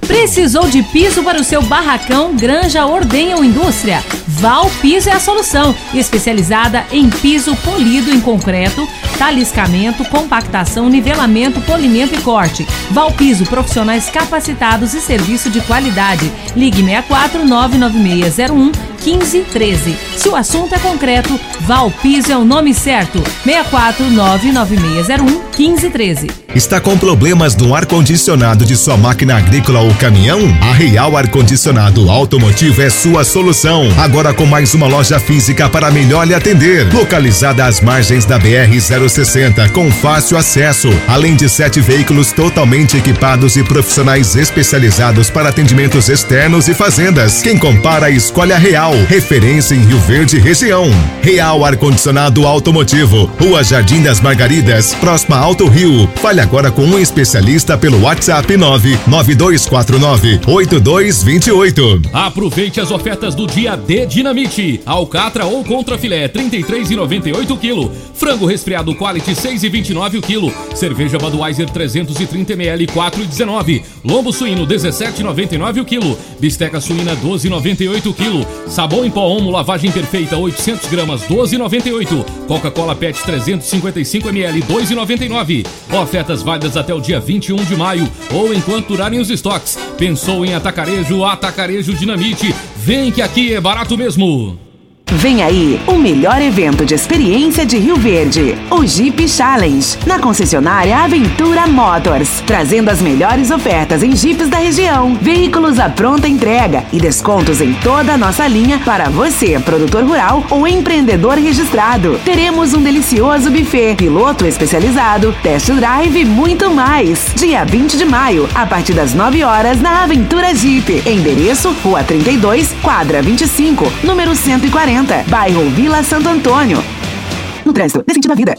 Precisou de piso para o seu barracão, granja, ordenha ou indústria? Val Piso é a solução, especializada em piso polido em concreto, taliscamento, compactação, nivelamento, polimento e corte. Val Piso, profissionais capacitados e serviço de qualidade. Ligue 64 99601 1513. Se o assunto é concreto, Val Piso é o nome certo. 64 99601 1513. Está com problemas no ar-condicionado de sua máquina agrícola ou caminhão? A Real Ar-Condicionado Automotivo é sua solução. Agora com mais uma loja física para melhor lhe atender. Localizada às margens da BR-060, com fácil acesso. Além de sete veículos totalmente equipados e profissionais especializados para atendimentos externos e fazendas. Quem compara, escolhe a Real. Referência em Rio Verde região. Real Ar-Condicionado Automotivo. Rua Jardim das Margaridas, próxima Alto Rio. Fale agora com um especialista pelo WhatsApp 99249 8228. Aproveite as ofertas do dia D Dinamite. Alcatra ou contra filé 33,98 kg. Frango resfriado quality 6,29 o quilo. Cerveja Budweiser 330 ml 4,19. Lombo suíno 17,99 o quilo. Bisteca suína 12,98 o quilo. Sabão em pó Omo lavagem perfeita 800 gramas 12,98. Coca-Cola PET 355 ml 2,99. Ofertas válidas até o dia 21 de maio ou enquanto durarem os estoques. Pensou em atacarejo? Atacarejo Dinamite. Vem que aqui é barato mesmo. Vem aí o melhor evento de experiência de Rio Verde, o Jeep Challenge, na concessionária Aventura Motors, trazendo as melhores ofertas em Jeeps da região, veículos à pronta entrega e descontos em toda a nossa linha para você, produtor rural ou empreendedor registrado. Teremos um delicioso buffet, piloto especializado, test drive e muito mais. Dia 20 de maio, a partir das 9 horas na Aventura Jeep. Endereço: Rua 32, quadra 25, número 140. Bairro Vila Santo Antônio. No trânsito, dê sentido vida.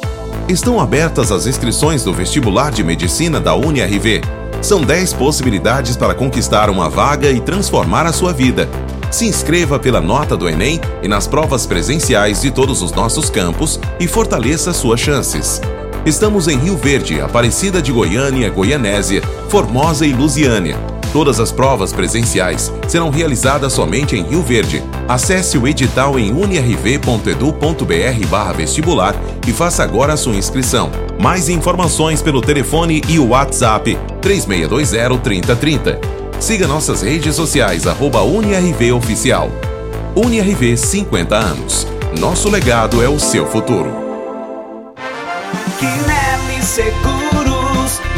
Estão abertas as inscrições do vestibular de medicina da UniRV. São 10 possibilidades para conquistar uma vaga e transformar a sua vida. Se inscreva pela nota do Enem e nas provas presenciais de todos os nossos campos e fortaleça suas chances. Estamos em Rio Verde, Aparecida de Goiânia, Goianésia, Formosa e Lusiânia. Todas as provas presenciais serão realizadas somente em Rio Verde. Acesse o edital em unirv.edu.br vestibular e faça agora a sua inscrição. Mais informações pelo telefone e o WhatsApp 3620-3030. Siga nossas redes sociais, arroba UniRV Oficial. UniRV 50 anos. Nosso legado é o seu futuro. Quinelli Seguros,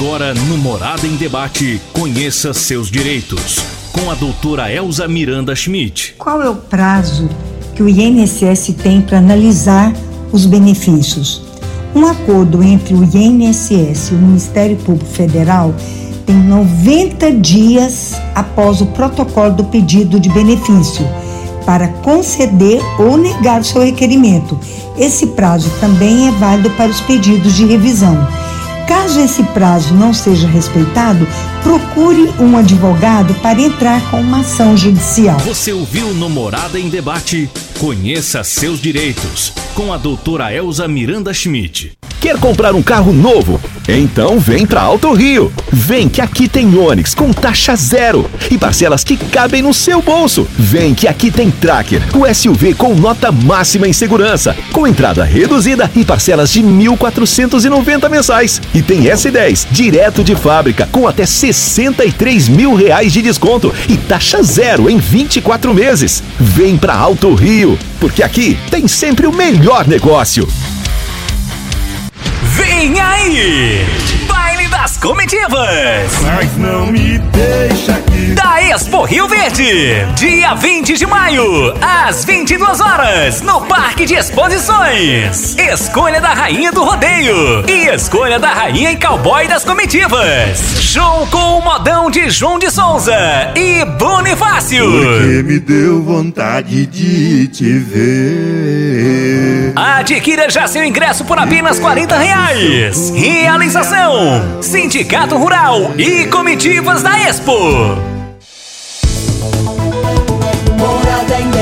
Agora no Morada em Debate, conheça seus direitos. Com a doutora Elza Miranda Schmidt. Qual é o prazo que o INSS tem para analisar os benefícios? Um acordo entre o INSS e o Ministério Público Federal tem 90 dias após o protocolo do pedido de benefício para conceder ou negar o seu requerimento. Esse prazo também é válido para os pedidos de revisão. Caso esse prazo não seja respeitado, procure um advogado para entrar com uma ação judicial. Você ouviu no Morada em Debate? Conheça seus direitos. Com a doutora Elza Miranda Schmidt. Quer comprar um carro novo? Então vem pra Alto Rio. Vem que aqui tem Onix com taxa zero e parcelas que cabem no seu bolso. Vem que aqui tem Tracker, o SUV com nota máxima em segurança, com entrada reduzida e parcelas de 1.490 mensais. E tem S10 direto de fábrica com até 63 mil reais de desconto e taxa zero em 24 meses. Vem pra Alto Rio, porque aqui tem sempre o melhor negócio. Aí! Baile das Comitivas! Mas não me deixa Expo Rio Verde, dia 20 de maio, às 22 horas, no Parque de Exposições. Escolha da Rainha do Rodeio e escolha da Rainha e Cowboy das Comitivas. Show com o modão de João de Souza e Bonifácio. Porque me deu vontade de te ver. Adquira já seu ingresso por apenas 40 reais. Realização: Sindicato Rural e Comitivas da Expo.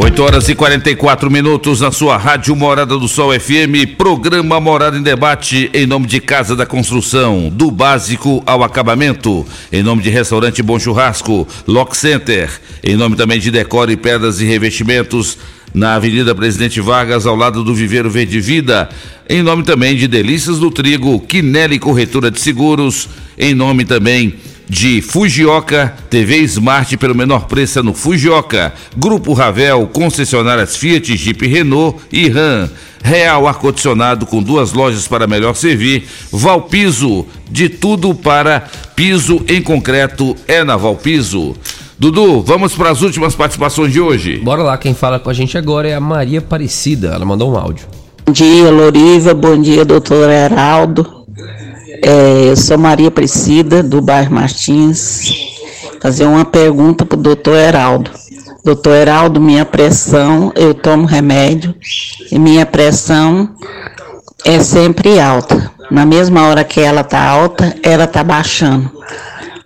8 horas e 44 minutos na sua rádio Morada do Sol FM, programa Morada em Debate, em nome de Casa da Construção, do básico ao acabamento, em nome de Restaurante Bom Churrasco, Lock Center, em nome também de Decore Pedras e Revestimentos, na Avenida Presidente Vargas, ao lado do Viveiro Verde Vida, em nome também de Delícias do Trigo, Quinelli Corretora de Seguros, em nome também de Fujioka, TV Smart pelo menor preço é no Fujioka, Grupo Ravel, concessionárias Fiat, Jeep Renault e Ram, Real Ar-Condicionado com duas lojas para melhor servir, Valpiso, de tudo para piso em concreto é na Valpiso. Dudu, vamos para as últimas participações de hoje. Bora lá, quem fala com a gente agora é a Maria Aparecida. Ela mandou um áudio. Bom dia, Loriva. Bom dia, doutor Heraldo. É, eu sou Maria Aparecida, do bairro Martins. Fazer uma pergunta para o doutor Heraldo. Doutor Heraldo, minha pressão, eu tomo remédio e minha pressão é sempre alta. Na mesma hora que ela tá alta, ela tá baixando.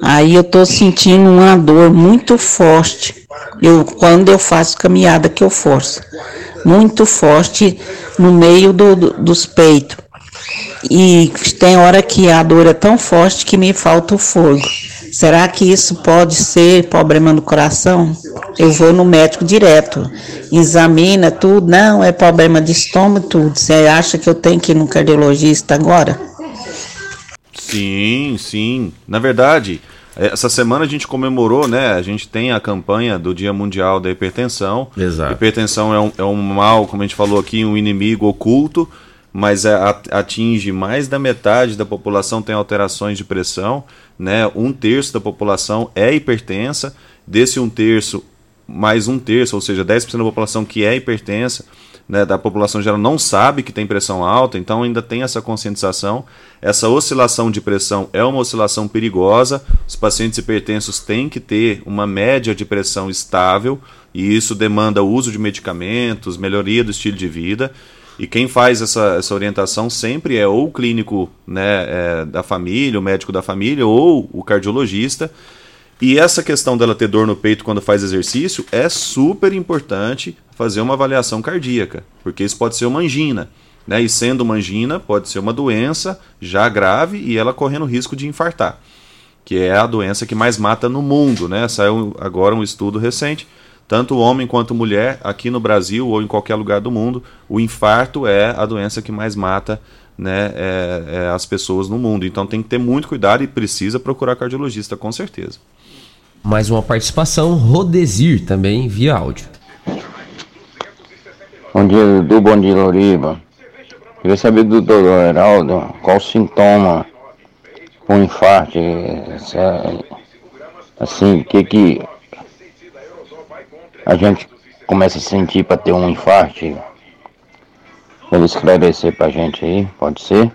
Aí eu tô sentindo uma dor muito forte. Eu, quando eu faço caminhada que eu forço. Muito forte no meio do, do- dos peitos. E tem hora que a dor é tão forte que me falta o fogo. Será que isso pode ser problema no coração? Eu vou no médico direto, examina tudo, não, é problema de estômago, tudo. Você acha que eu tenho que ir no cardiologista agora? Sim, sim. Na verdade, essa semana a gente comemorou, né? A gente tem a campanha do Dia Mundial da Hipertensão. Exato. Hipertensão é um, é um mal, como a gente falou aqui, um inimigo oculto. Mas é, atinge mais da metade da população tem alterações de pressão, né? Um terço da população é hipertensa, desse um terço, mais um terço, ou seja, 10% da população que é hipertensa, né, da população geral não sabe que tem pressão alta, então ainda tem essa conscientização. Essa oscilação de pressão é uma oscilação perigosa. Os pacientes hipertensos têm que ter uma média de pressão estável, e isso demanda o uso de medicamentos, melhoria do estilo de vida. E quem faz essa, essa orientação sempre é ou o clínico né, é, da família, o médico da família, ou o cardiologista. E essa questão dela ter dor no peito quando faz exercício é super importante fazer uma avaliação cardíaca, porque isso pode ser uma angina. Né? E sendo uma angina, pode ser uma doença já grave e ela correndo risco de infartar, que é a doença que mais mata no mundo. Né? Saiu agora um estudo recente, tanto homem quanto mulher, aqui no Brasil ou em qualquer lugar do mundo, o infarto é a doença que mais mata né, é, é as pessoas no mundo. Então tem que ter muito cuidado e precisa procurar cardiologista, com certeza. Mais uma participação, Rodesir, também via áudio. Bom dia, Dudu. Bom dia, Loriba. Queria saber do doutor Heraldo qual o sintoma para um infarto. Assim, o que que a gente começa a sentir para ter um infarto? Ele esclarecer para a gente aí, pode ser?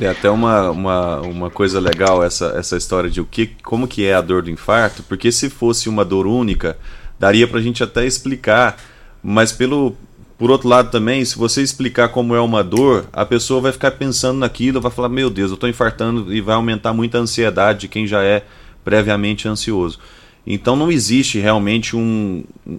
É até uma, uma, uma coisa legal essa, essa história de o que, como que é a dor do infarto, porque se fosse uma dor única, daria para a gente até explicar, mas pelo por outro lado também, se você explicar como é uma dor, a pessoa vai ficar pensando naquilo, vai falar, meu Deus, eu estou infartando e vai aumentar muito a ansiedade de quem já é previamente ansioso. Então não existe realmente um, um,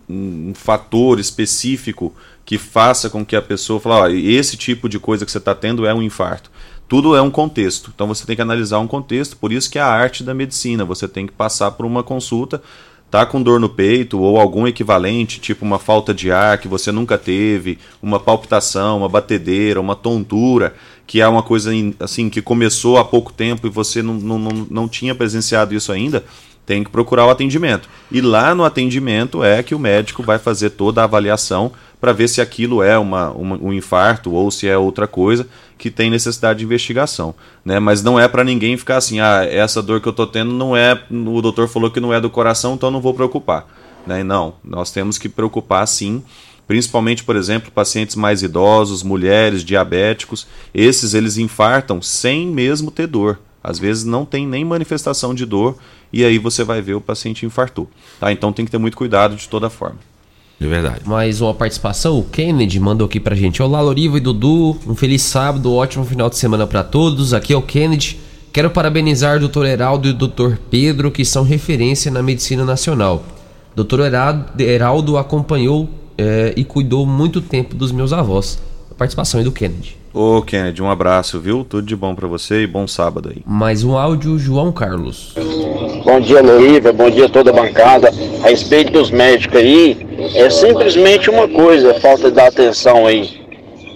um fator específico que faça com que a pessoa fale, esse tipo de coisa que você está tendo é um infarto tudo é um contexto. Então você tem que analisar um contexto, por isso que é a arte da medicina. Você tem que passar por uma consulta, tá com dor no peito ou algum equivalente, tipo uma falta de ar que você nunca teve, uma palpitação, uma batedeira, uma tontura, que é uma coisa assim que começou há pouco tempo e você não, não, não, não tinha presenciado isso ainda tem que procurar o atendimento. E lá no atendimento é que o médico vai fazer toda a avaliação para ver se aquilo é uma, uma, um infarto ou se é outra coisa que tem necessidade de investigação. Né? Mas não é para ninguém ficar assim, ah, essa dor que eu estou tendo não é. O doutor falou que não é do coração, então não vou preocupar. Né? Não, nós temos que preocupar sim principalmente, por exemplo, pacientes mais idosos, mulheres, diabéticos, esses eles infartam sem mesmo ter dor. Às vezes não tem nem manifestação de dor e aí você vai ver o paciente infartou. Tá? Então tem que ter muito cuidado de toda forma. É verdade. Mais uma participação, o Kennedy mandou aqui pra gente. Olá, Loriva e Dudu, um feliz sábado, um ótimo final de semana para todos. Aqui é o Kennedy. Quero parabenizar o Dr. Heraldo e o Dr. Pedro, que são referência na medicina nacional. Dr. Heraldo acompanhou é, e cuidou muito tempo dos meus avós. A participação aí do Kennedy. Ô Kennedy, um abraço, viu? Tudo de bom para você e bom sábado aí. Mais um áudio, João Carlos. Bom dia, Luíva. Bom dia a toda a bancada. A respeito dos médicos aí, é simplesmente uma coisa, falta de atenção aí.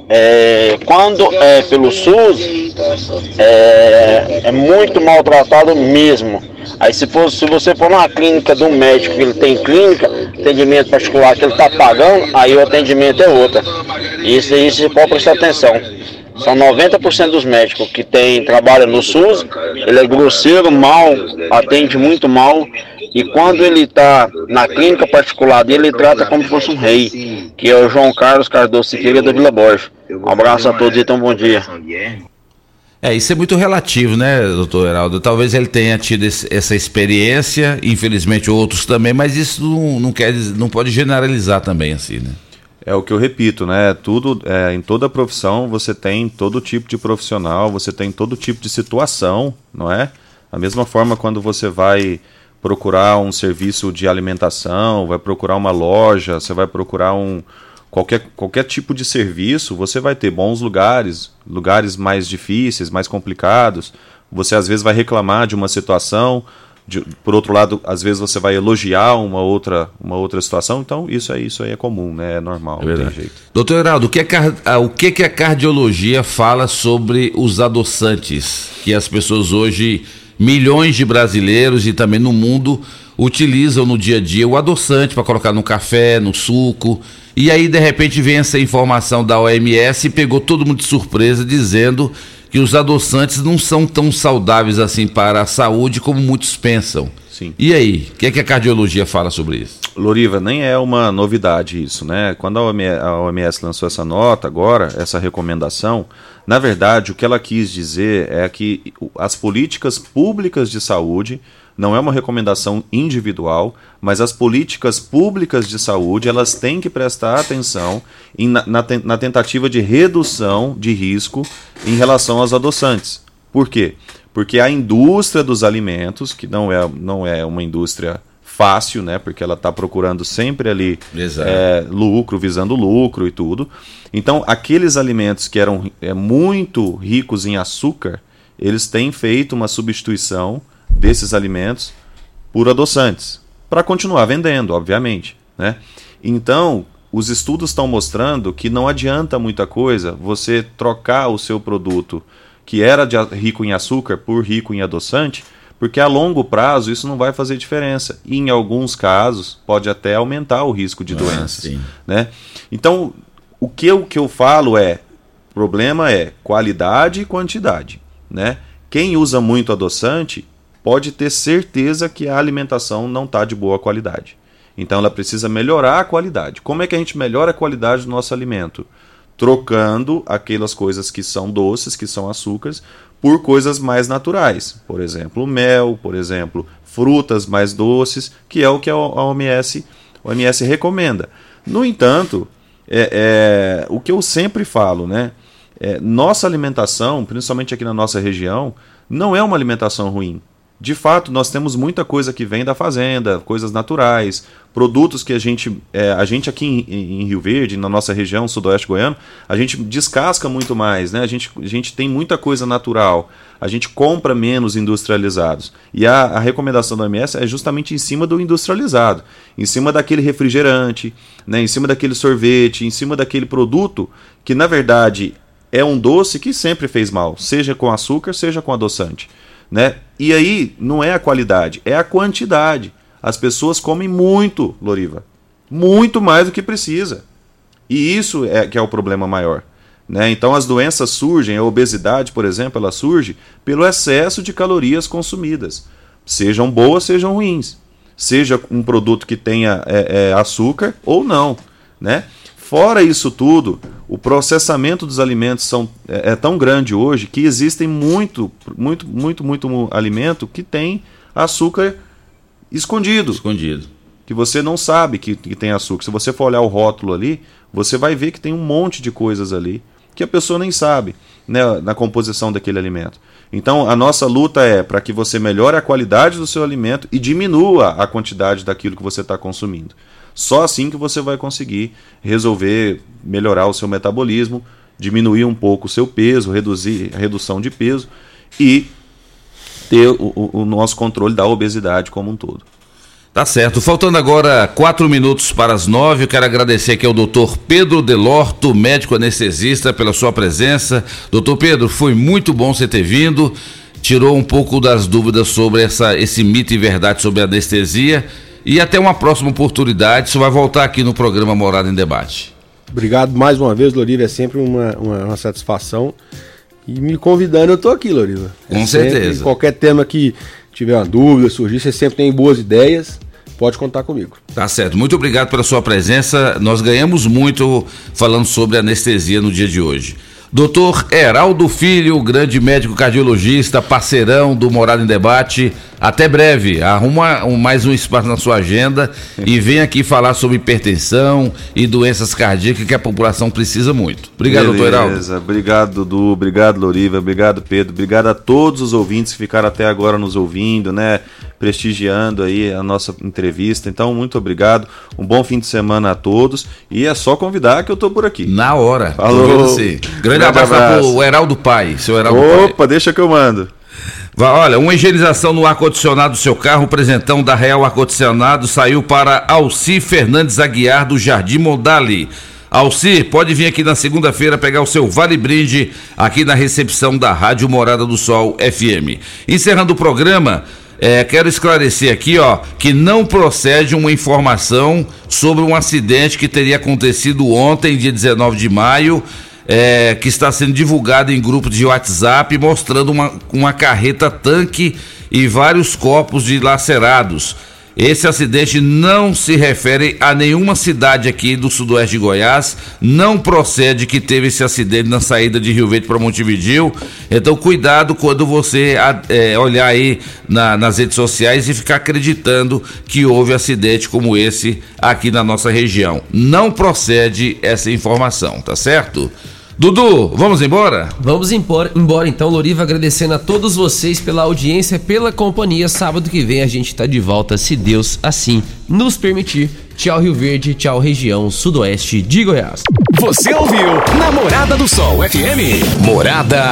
É, quando é pelo SUS, é, é muito maltratado mesmo. Aí se, for, se você for numa clínica um médico que ele tem clínica, atendimento particular que ele está pagando, aí o atendimento é outra. Isso aí você pode prestar atenção. São 90% dos médicos que tem, trabalham no SUS, ele é grosseiro, mal, atende muito mal. E quando ele está na clínica particular dele, ele trata como se fosse um rei, que é o João Carlos Cardoso Siqueira da Vila Borges. Um abraço a todos e então bom dia. É, isso é muito relativo, né, doutor Heraldo? Talvez ele tenha tido esse, essa experiência, infelizmente outros também, mas isso não, não, quer, não pode generalizar também assim, né? É o que eu repito, né? Tudo, é, em toda profissão você tem todo tipo de profissional, você tem todo tipo de situação, não é? Da mesma forma quando você vai procurar um serviço de alimentação, vai procurar uma loja, você vai procurar um qualquer, qualquer tipo de serviço, você vai ter bons lugares, lugares mais difíceis, mais complicados. Você às vezes vai reclamar de uma situação, de, por outro lado, às vezes você vai elogiar uma outra, uma outra situação, então isso é isso aí é comum, né? É normal, é não tem jeito. Doutor Heraldo, o que, é, o que, que a cardiologia fala sobre os adoçantes que as pessoas hoje, milhões de brasileiros e também no mundo, utilizam no dia a dia o adoçante para colocar no café, no suco. E aí, de repente, vem essa informação da OMS e pegou todo mundo de surpresa, dizendo que os adoçantes não são tão saudáveis assim para a saúde como muitos pensam. Sim. E aí, o que, é que a cardiologia fala sobre isso? Loriva, nem é uma novidade isso, né? Quando a OMS, a OMS lançou essa nota agora, essa recomendação, na verdade, o que ela quis dizer é que as políticas públicas de saúde não é uma recomendação individual, mas as políticas públicas de saúde elas têm que prestar atenção em, na, na, na tentativa de redução de risco em relação aos adoçantes. Por quê? Porque a indústria dos alimentos, que não é, não é uma indústria fácil, né? Porque ela está procurando sempre ali é, lucro, visando lucro e tudo. Então, aqueles alimentos que eram é, muito ricos em açúcar, eles têm feito uma substituição desses alimentos por adoçantes, para continuar vendendo, obviamente. Né? Então, os estudos estão mostrando que não adianta muita coisa você trocar o seu produto que era rico em açúcar por rico em adoçante, porque a longo prazo isso não vai fazer diferença. E em alguns casos pode até aumentar o risco de ah, doenças. Né? Então, o que, eu, o que eu falo é: o problema é qualidade e quantidade. Né? Quem usa muito adoçante pode ter certeza que a alimentação não está de boa qualidade. Então ela precisa melhorar a qualidade. Como é que a gente melhora a qualidade do nosso alimento? Trocando aquelas coisas que são doces, que são açúcares, por coisas mais naturais. Por exemplo, mel, por exemplo, frutas mais doces, que é o que a OMS, a OMS recomenda. No entanto, é, é, o que eu sempre falo, né? É, nossa alimentação, principalmente aqui na nossa região, não é uma alimentação ruim de fato, nós temos muita coisa que vem da fazenda, coisas naturais, produtos que a gente, é, a gente aqui em, em, Rio Verde, na nossa região sudoeste goiano, a gente descasca muito mais, né? A gente, a gente tem muita coisa natural, a gente compra menos industrializados. E a, a recomendação da OMS é justamente em cima do industrializado, em cima daquele refrigerante, né? em cima daquele sorvete, em cima daquele produto que, na verdade, é um doce que sempre fez mal, seja com açúcar, seja com adoçante. Né? E aí não é a qualidade, é a quantidade. As pessoas comem muito, Loriva. Muito mais do que precisa. E isso é que é o problema maior. Né? Então as doenças surgem, a obesidade, por exemplo, ela surge pelo excesso de calorias consumidas. Sejam boas, sejam ruins. Seja um produto que tenha é, é, açúcar ou não. Né? Fora isso tudo, o processamento dos alimentos são, é, é, tão grande hoje que existem muito, muito, muito, muito alimento que tem açúcar escondido. Escondido. Que você não sabe que, que tem açúcar. Se você for olhar o rótulo ali, você vai ver que tem um monte de coisas ali que a pessoa nem sabe né, na composição daquele alimento. Então, a nossa luta é para que você melhore a qualidade do seu alimento e diminua a quantidade daquilo que você está consumindo. Só assim que você vai conseguir resolver melhorar o seu metabolismo, diminuir um pouco o seu peso, reduzir a redução de peso e ter o, o nosso controle da obesidade como um todo. Tá certo. Faltando agora quatro minutos para as nove, eu quero agradecer aqui ao doutor Pedro Delorto, médico anestesista, pela sua presença. Doutor Pedro, foi muito bom você ter vindo. Tirou um pouco das dúvidas sobre essa, esse mito e verdade sobre a anestesia. E até uma próxima oportunidade. Você vai voltar aqui no programa Morada em Debate. Obrigado mais uma vez, Loriva. É sempre uma, uma, uma satisfação. E me convidando, eu estou aqui, Loriva. Com é certeza. Qualquer tema que tiver uma dúvida, surgir, você sempre tem boas ideias. Pode contar comigo. Tá certo. Muito obrigado pela sua presença. Nós ganhamos muito falando sobre anestesia no dia de hoje. Doutor Heraldo Filho, grande médico cardiologista, parceirão do Morada em Debate. Até breve. Arruma um, mais um espaço na sua agenda e vem aqui falar sobre hipertensão e doenças cardíacas que a população precisa muito. Obrigado, Beleza. doutor Heraldo. Obrigado, Dudu. Obrigado, Loriva. Obrigado, Pedro. Obrigado a todos os ouvintes que ficaram até agora nos ouvindo, né? Prestigiando aí a nossa entrevista. Então, muito obrigado. Um bom fim de semana a todos. E é só convidar que eu tô por aqui. Na hora. Falou. Você. Grande, Grande abraço, abraço. pro Heraldo Pai. Seu Heraldo Opa, Pai. deixa que eu mando. Olha, uma higienização no ar-condicionado do seu carro, o presentão da Real Ar-Condicionado saiu para Alci Fernandes Aguiar, do Jardim Mondali. Alci, pode vir aqui na segunda-feira pegar o seu Vale Brinde aqui na recepção da Rádio Morada do Sol FM. Encerrando o programa, É, quero esclarecer aqui, ó, que não procede uma informação sobre um acidente que teria acontecido ontem, dia 19 de maio, é, que está sendo divulgado em grupo de WhatsApp, mostrando uma, uma carreta tanque e vários corpos dilacerados. Esse acidente não se refere a nenhuma cidade aqui do sudoeste de Goiás. Não procede que teve esse acidente na saída de Rio Verde para Montevideo. Então, cuidado quando você é, olhar aí na, nas redes sociais e ficar acreditando que houve acidente como esse aqui na nossa região. Não procede essa informação, tá certo? Dudu, vamos embora? Vamos embora, embora então, Loriva, agradecendo a todos vocês pela audiência, pela companhia. Sábado que vem a gente tá de volta, se Deus assim nos permitir. Tchau Rio Verde, tchau região sudoeste de Goiás. Você ouviu Namorada do Sol FM. Morada